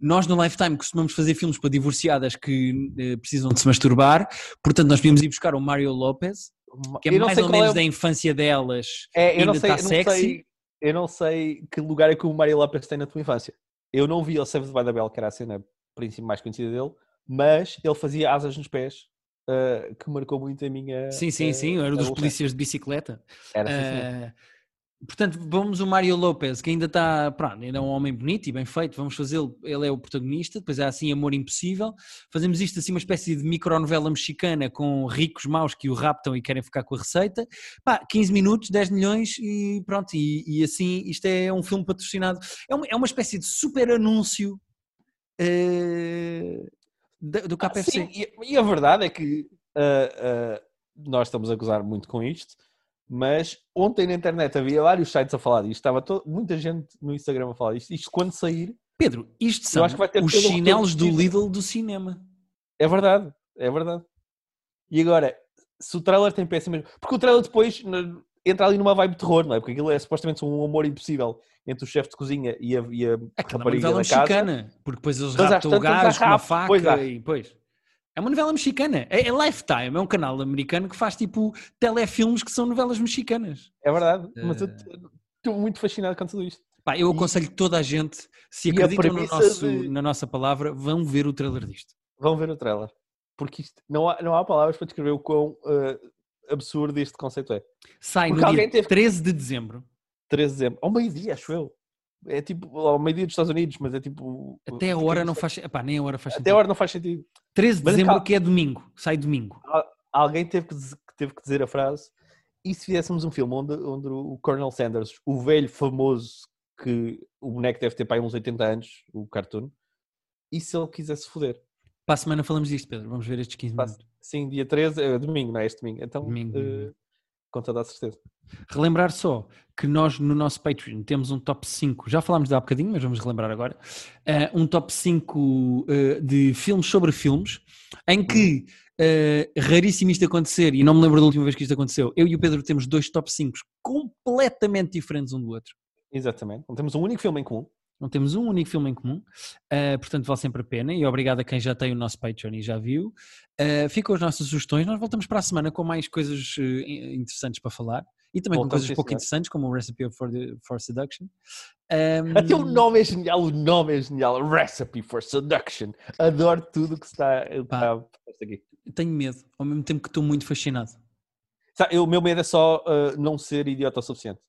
nós no Lifetime costumamos fazer filmes para divorciadas que eh, precisam de se masturbar, portanto nós podíamos ir buscar o Mario Lopez, que é mais ou menos é... da infância delas, é, eu não sei, está eu sexy. Sei, eu não sei que lugar é que o Mario Lopez tem na tua infância. Eu não vi o Saved by the Bell, que era a cena mais conhecida dele, mas ele fazia asas nos pés Uh, que marcou muito a minha. Sim, sim, uh, sim, era dos polícias de bicicleta. Era, sim, uh, Portanto, vamos o Mário Lopes, que ainda está, pronto, ainda é um homem bonito e bem feito, vamos fazê-lo, ele é o protagonista, depois é assim Amor Impossível, fazemos isto assim uma espécie de micronovela mexicana com ricos maus que o raptam e querem ficar com a receita, pá, 15 minutos, 10 milhões e pronto, e, e assim isto é um filme patrocinado, é uma, é uma espécie de super anúncio uh, do KFC. Ah, sim, e, e, a verdade é que uh, uh, nós estamos a gozar muito com isto, mas ontem na internet havia vários sites a falar disto, estava todo, muita gente no Instagram a falar disto. Isto quando sair. Pedro, isto são os chinelos do Lidl do cinema. É verdade, é verdade. E agora, se o trailer tem péssimo. Porque o trailer depois entra ali numa vibe de terror, não é? Porque aquilo é supostamente um amor impossível entre o chefe de cozinha e a, e a Aquela rapariga da mexicana, casa. porque depois eles raptam o gajo com uma faca pois e depois... É uma novela mexicana. É, é, Lifetime, é um canal americano que faz tipo telefilmes que são novelas mexicanas. É verdade, uh... mas eu estou muito fascinado com tudo isto. Pá, eu aconselho toda a gente, se acreditam no nosso, de... na nossa palavra, vão ver o trailer disto. Vão ver o trailer. Porque isto, não, há, não há palavras para descrever o quão uh, absurdo este conceito é. Sai Porque no dia teve... 13 de dezembro. 13 de dezembro. Ao meio-dia, acho eu. É tipo ao meio-dia dos Estados Unidos, mas é tipo. Até a hora não faz Epá, nem a hora faz sentido. Até a hora não faz sentido. 13 de mas dezembro, que é domingo, sai domingo. Alguém teve que, teve que dizer a frase. E se fizéssemos um filme onde, onde o Colonel Sanders, o velho famoso que o boneco deve ter para aí uns 80 anos, o cartoon, e se ele quisesse foder? Para a semana falamos disto, Pedro. Vamos ver estes 15 minutos. Sim, dia 13, é domingo, não é este domingo. Então, domingo. Uh, com toda a certeza. Relembrar só que nós no nosso Patreon temos um top 5, já falámos de há bocadinho, mas vamos relembrar agora, uh, um top 5 uh, eh, de filmes sobre filmes, em que, uh, raríssimo isto acontecer, e não me lembro da última vez que isto aconteceu, eu e o Pedro temos dois top 5 completamente diferentes um do outro. Exatamente, não temos um único filme em comum. Não temos um único filme em comum, uh, portanto vale sempre a pena e obrigado a quem já tem o nosso Patreon e já viu. Uh, ficam as nossas sugestões, nós voltamos para a semana com mais coisas interessantes para falar e também com coisas pouco interessantes como o Recipe for, the, for Seduction. Um... Até o nome é genial, o nome é genial, Recipe for Seduction. Adoro tudo que está, está aqui. Tenho medo, ao mesmo tempo que estou muito fascinado. o meu medo é só não ser idiota o suficiente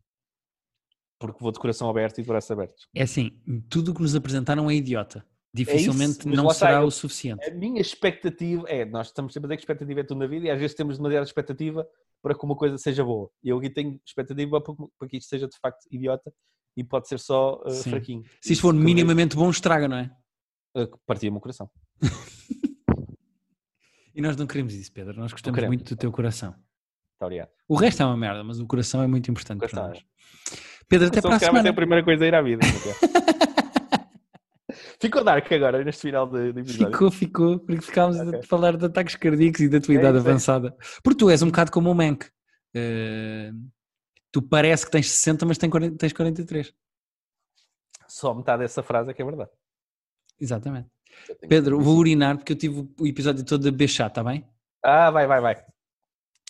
porque vou de coração aberto e de braços abertos. É assim, tudo o que nos apresentaram é idiota. Dificilmente mas não será eu- o suficiente. A minha expectativa é, nós estamos sempre a dizer que expectativa é tudo na vida e às vezes temos demasiada expectativa para que uma coisa seja boa. E eu aqui tenho expectativa para, que isto seja de facto idiota e pode ser só uh, fraquinho. Se isto for eu minimamente bom, estraga, não é? uh, Partia-me o coração. E nós não queremos isso, Pedro. Nós gostamos muito do teu coração. Muito obrigado. O resto é uma merda, mas o coração é muito importante para nós. Pedro, até para a semana. a primeira coisa a ir à vida. Ficou dark agora, neste final do, do episódio. Ficou, ficou, porque ficámos a Ok. falar de ataques cardíacos e da tua É idade é. avançada. Porque tu és um bocado como o Mank. Eh, tu parece que tens 60, mas tens 40 tens 43. Só metade dessa frase é que é verdade. Exatamente. Pedro, vou urinar porque eu tive o episódio todo da Bechá, está bem? Ah, vai, vai, vai.